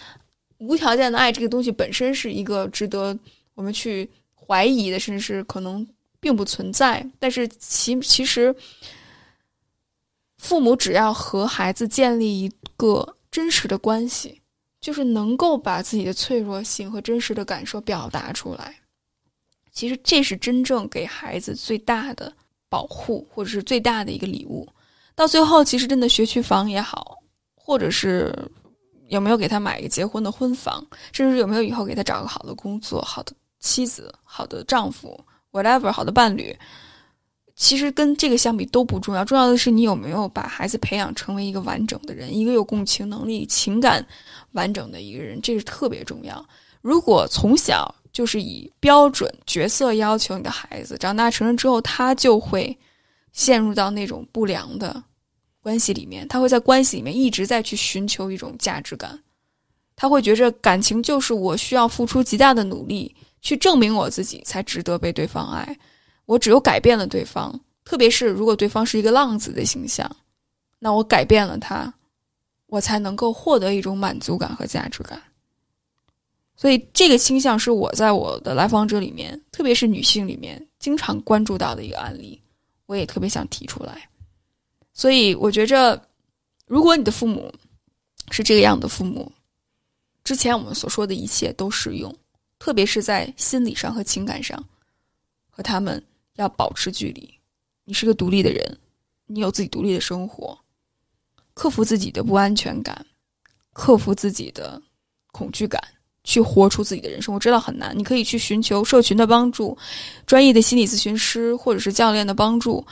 无条件的爱这个东西本身是一个值得我们去怀疑的，甚至是可能并不存在，但是其其实父母只要和孩子建立一个。真实的关系，就是能够把自己的脆弱性和真实的感受表达出来。其实这是真正给孩子最大的保护，或者是最大的一个礼物。到最后，其实真的学区房也好，或者是有没有给他买一个结婚的婚房，甚至有没有以后给他找个好的工作、好的妻子、好的丈夫，whatever，好的伴侣，其实跟这个相比都不重要。重要的是你有没有把孩子培养成为一个完整的人，一个有共情能力、情感完整的一个人，这是特别重要。如果从小就是以标准角色要求你的孩子，长大成人之后，他就会陷入到那种不良的关系里面。他会在关系里面一直在去寻求一种价值感，他会觉着感情就是我需要付出极大的努力去证明我自己才值得被对方爱。我只有改变了对方，特别是如果对方是一个浪子的形象，那我改变了他，我才能够获得一种满足感和价值感。所以，这个倾向是我在我的来访者里面，特别是女性里面，经常关注到的一个案例。我也特别想提出来。所以，我觉着，如果你的父母是这个样的父母，之前我们所说的一切都适用，特别是在心理上和情感上，和他们要保持距离。你是个独立的人，你有自己独立的生活，克服自己的不安全感，克服自己的恐惧感。去活出自己的人生，我知道很难。你可以去寻求社群的帮助，专业的心理咨询师或者是教练的帮助，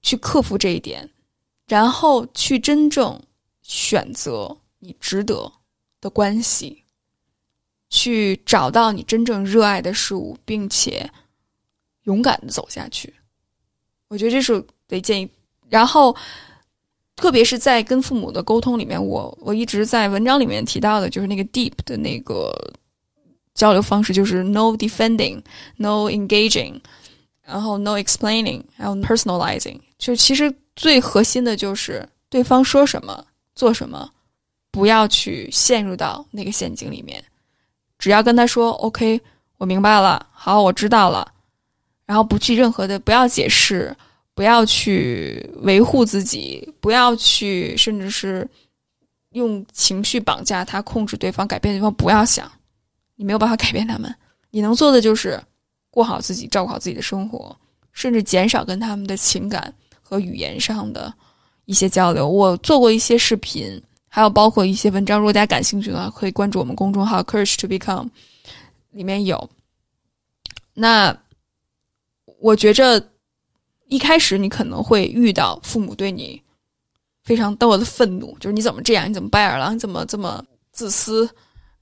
去克服这一点，然后去真正选择你值得的关系，去找到你真正热爱的事物，并且勇敢的走下去。我觉得这是得建议。然后。特别是在跟父母的沟通里面，我我一直在文章里面提到的，就是那个 deep 的那个交流方式，就是 no defending，no engaging，然后 no explaining，还有 personalizing。就其实最核心的就是对方说什么做什么，不要去陷入到那个陷阱里面，只要跟他说 OK，我明白了，好，我知道了，然后不去任何的不要解释。不要去维护自己，不要去，甚至是用情绪绑架他，控制对方，改变对方。不要想，你没有办法改变他们。你能做的就是过好自己，照顾好自己的生活，甚至减少跟他们的情感和语言上的一些交流。我做过一些视频，还有包括一些文章。如果大家感兴趣的话，可以关注我们公众号 “Courage to Become”，里面有。那我觉着。一开始你可能会遇到父母对你非常多的愤怒，就是你怎么这样？你怎么白眼狼？你怎么这么自私？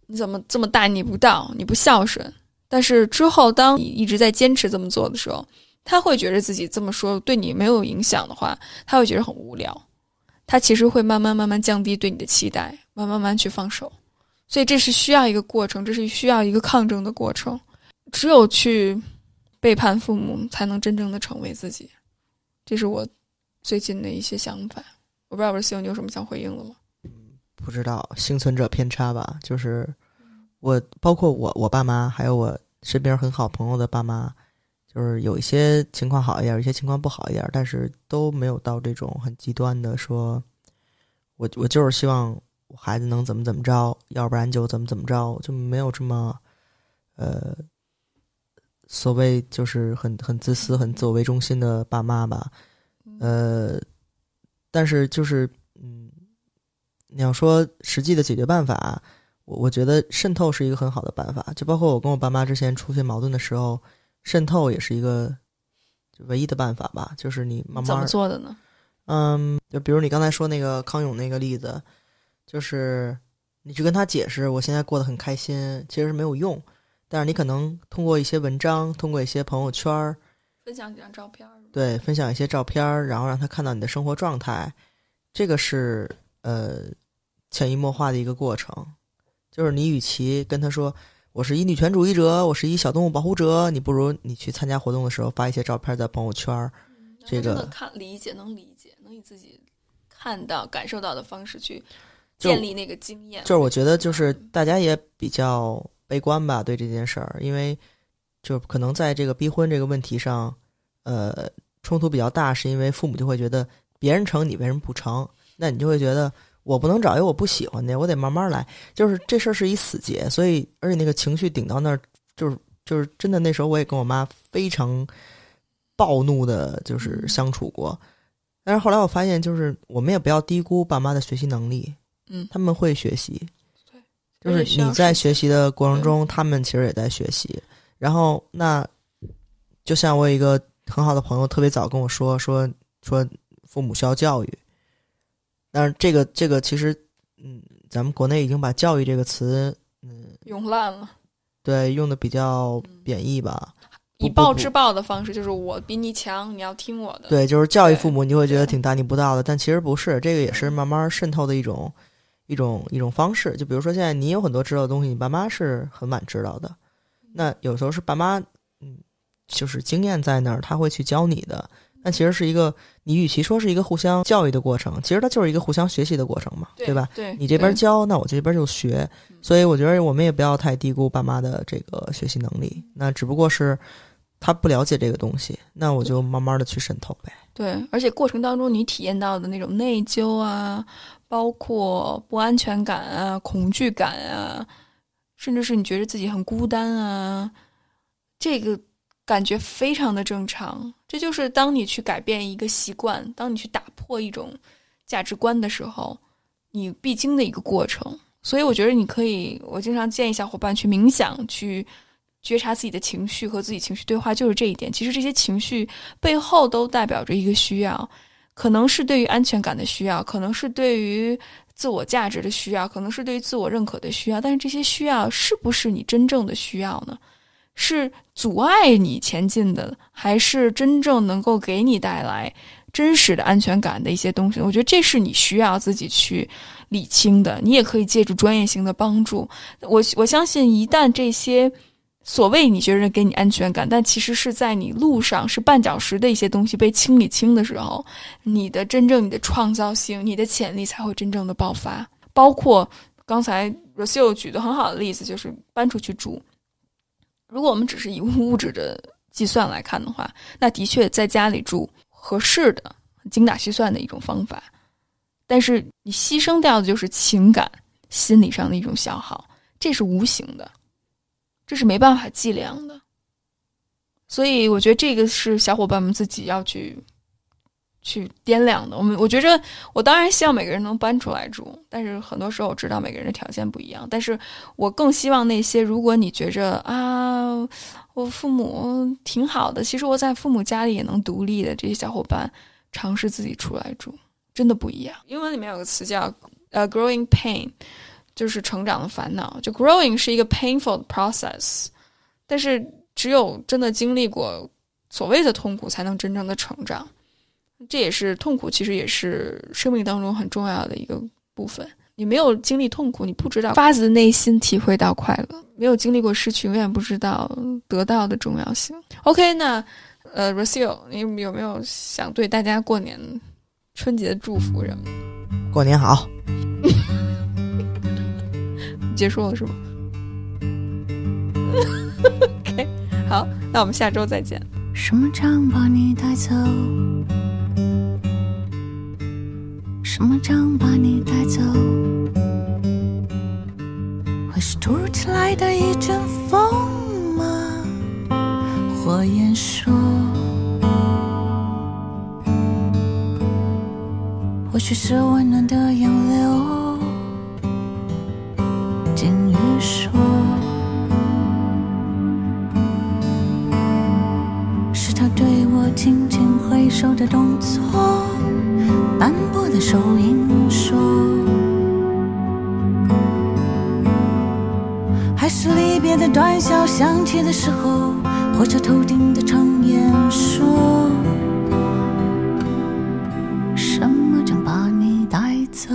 你怎么这么大逆不道？你不孝顺？但是之后，当你一直在坚持这么做的时候，他会觉得自己这么说对你没有影响的话，他会觉得很无聊。他其实会慢慢慢慢降低对你的期待，慢慢慢去放手。所以这是需要一个过程，这是需要一个抗争的过程。只有去背叛父母，才能真正的成为自己。这是我最近的一些想法，我不知道我希望你有什么想回应的吗？不知道，幸存者偏差吧。就是我，包括我，我爸妈，还有我身边很好朋友的爸妈，就是有一些情况好一点，有些情况不好一点，但是都没有到这种很极端的说，我我就是希望我孩子能怎么怎么着，要不然就怎么怎么着，就没有这么呃。所谓就是很很自私、很自我为中心的爸妈吧，呃，但是就是嗯，你要说实际的解决办法，我我觉得渗透是一个很好的办法。就包括我跟我爸妈之前出现矛盾的时候，渗透也是一个唯一的办法吧。就是你慢慢怎么做的呢？嗯，就比如你刚才说那个康永那个例子，就是你去跟他解释，我现在过得很开心，其实是没有用。但是你可能通过一些文章，通过一些朋友圈儿，分享几张照片儿，对，分享一些照片儿，然后让他看到你的生活状态，这个是呃潜移默化的一个过程。就是你与其跟他说我是一女权主义者，我是一小动物保护者，你不如你去参加活动的时候发一些照片在朋友圈儿，这个看理解能理解，能以自己看到感受到的方式去建立那个经验。就是我觉得就是大家也比较。悲观吧，对这件事儿，因为就可能在这个逼婚这个问题上，呃，冲突比较大，是因为父母就会觉得别人成，你为什么不成？那你就会觉得我不能找一个我不喜欢的，我得慢慢来。就是这事儿是一死结，所以而且那个情绪顶到那儿，就是就是真的。那时候我也跟我妈非常暴怒的，就是相处过。但是后来我发现，就是我们也不要低估爸妈的学习能力，嗯，他们会学习，对，就是你在学习的过程中，他们其实也在学习。然后那就像我有一个很好的朋友，特别早跟我说说说父母需要教育。但是这个这个其实，嗯，咱们国内已经把“教育”这个词，嗯，用烂了。对，用的比较贬义吧。以暴制暴的方式，就是我比你强，你要听我的。对，就是教育父母，你会觉得挺大逆不道的，但其实不是，这个也是慢慢渗透的一种一种一种方式。就比如说，现在你有很多知道的东西，你爸妈是很晚知道的。那有时候是爸妈，嗯，就是经验在那儿，他会去教你的。但其实是一个，你与其说是一个互相教育的过程，其实它就是一个互相学习的过程嘛，对吧？对，你这边教，那我这边就学。所以我觉得我们也不要太低估爸妈的这个学习能力。那只不过是他不了解这个东西，那我就慢慢的去渗透呗。对，而且过程当中你体验到的那种内疚啊，包括不安全感啊、恐惧感啊，甚至是你觉得自己很孤单啊，这个。感觉非常的正常，这就是当你去改变一个习惯，当你去打破一种价值观的时候，你必经的一个过程。所以我觉得你可以，我经常建议小伙伴去冥想，去觉察自己的情绪和自己情绪对话，就是这一点。其实这些情绪背后都代表着一个需要，可能是对于安全感的需要，可能是对于自我价值的需要，可能是对于自我认可的需要。但是这些需要是不是你真正的需要呢？是阻碍你前进的，还是真正能够给你带来真实的安全感的一些东西？我觉得这是你需要自己去理清的。你也可以借助专业性的帮助。我我相信，一旦这些所谓你觉得给你安全感，但其实是在你路上是绊脚石的一些东西被清理清的时候，你的真正你的创造性、你的潜力才会真正的爆发。包括刚才 r o s e 举的很好的例子，就是搬出去住。如果我们只是以物质的计算来看的话，那的确在家里住合适的、精打细算的一种方法。但是你牺牲掉的就是情感、心理上的一种消耗，这是无形的，这是没办法计量的。所以我觉得这个是小伙伴们自己要去。去掂量的，我们我觉着，我当然希望每个人能搬出来住，但是很多时候我知道每个人的条件不一样，但是我更希望那些如果你觉着啊，我父母挺好的，其实我在父母家里也能独立的这些小伙伴，尝试自己出来住，真的不一样。英文里面有个词叫呃 growing pain，就是成长的烦恼。就 growing 是一个 painful process，但是只有真的经历过所谓的痛苦，才能真正的成长。这也是痛苦，其实也是生命当中很重要的一个部分。你没有经历痛苦，你不知道发自内心体会到快乐；没有经历过失去，永远不知道得到的重要性。OK，那呃 r o s i l 你有没有想对大家过年春节祝福什么？过年好，结束了是吗？OK，好，那我们下周再见。什么将把你带走？什么将把你带走？会是突如其来的一阵风吗？火焰说，或许是温暖的洋流。金鱼说，轻轻挥手的动作。斑驳的手印说，还是离别的短笑响起的时候，火车头顶的长烟说，什么将把你带走？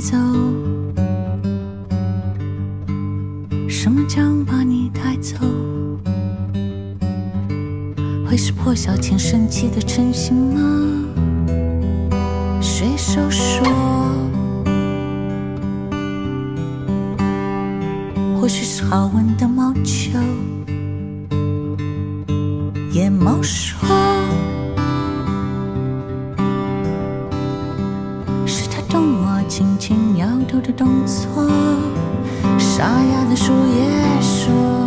走？什么将把你带走？会是破晓前升起的晨星吗？水手说，或许是好闻的毛球。野猫说，的动作。沙哑的树叶说，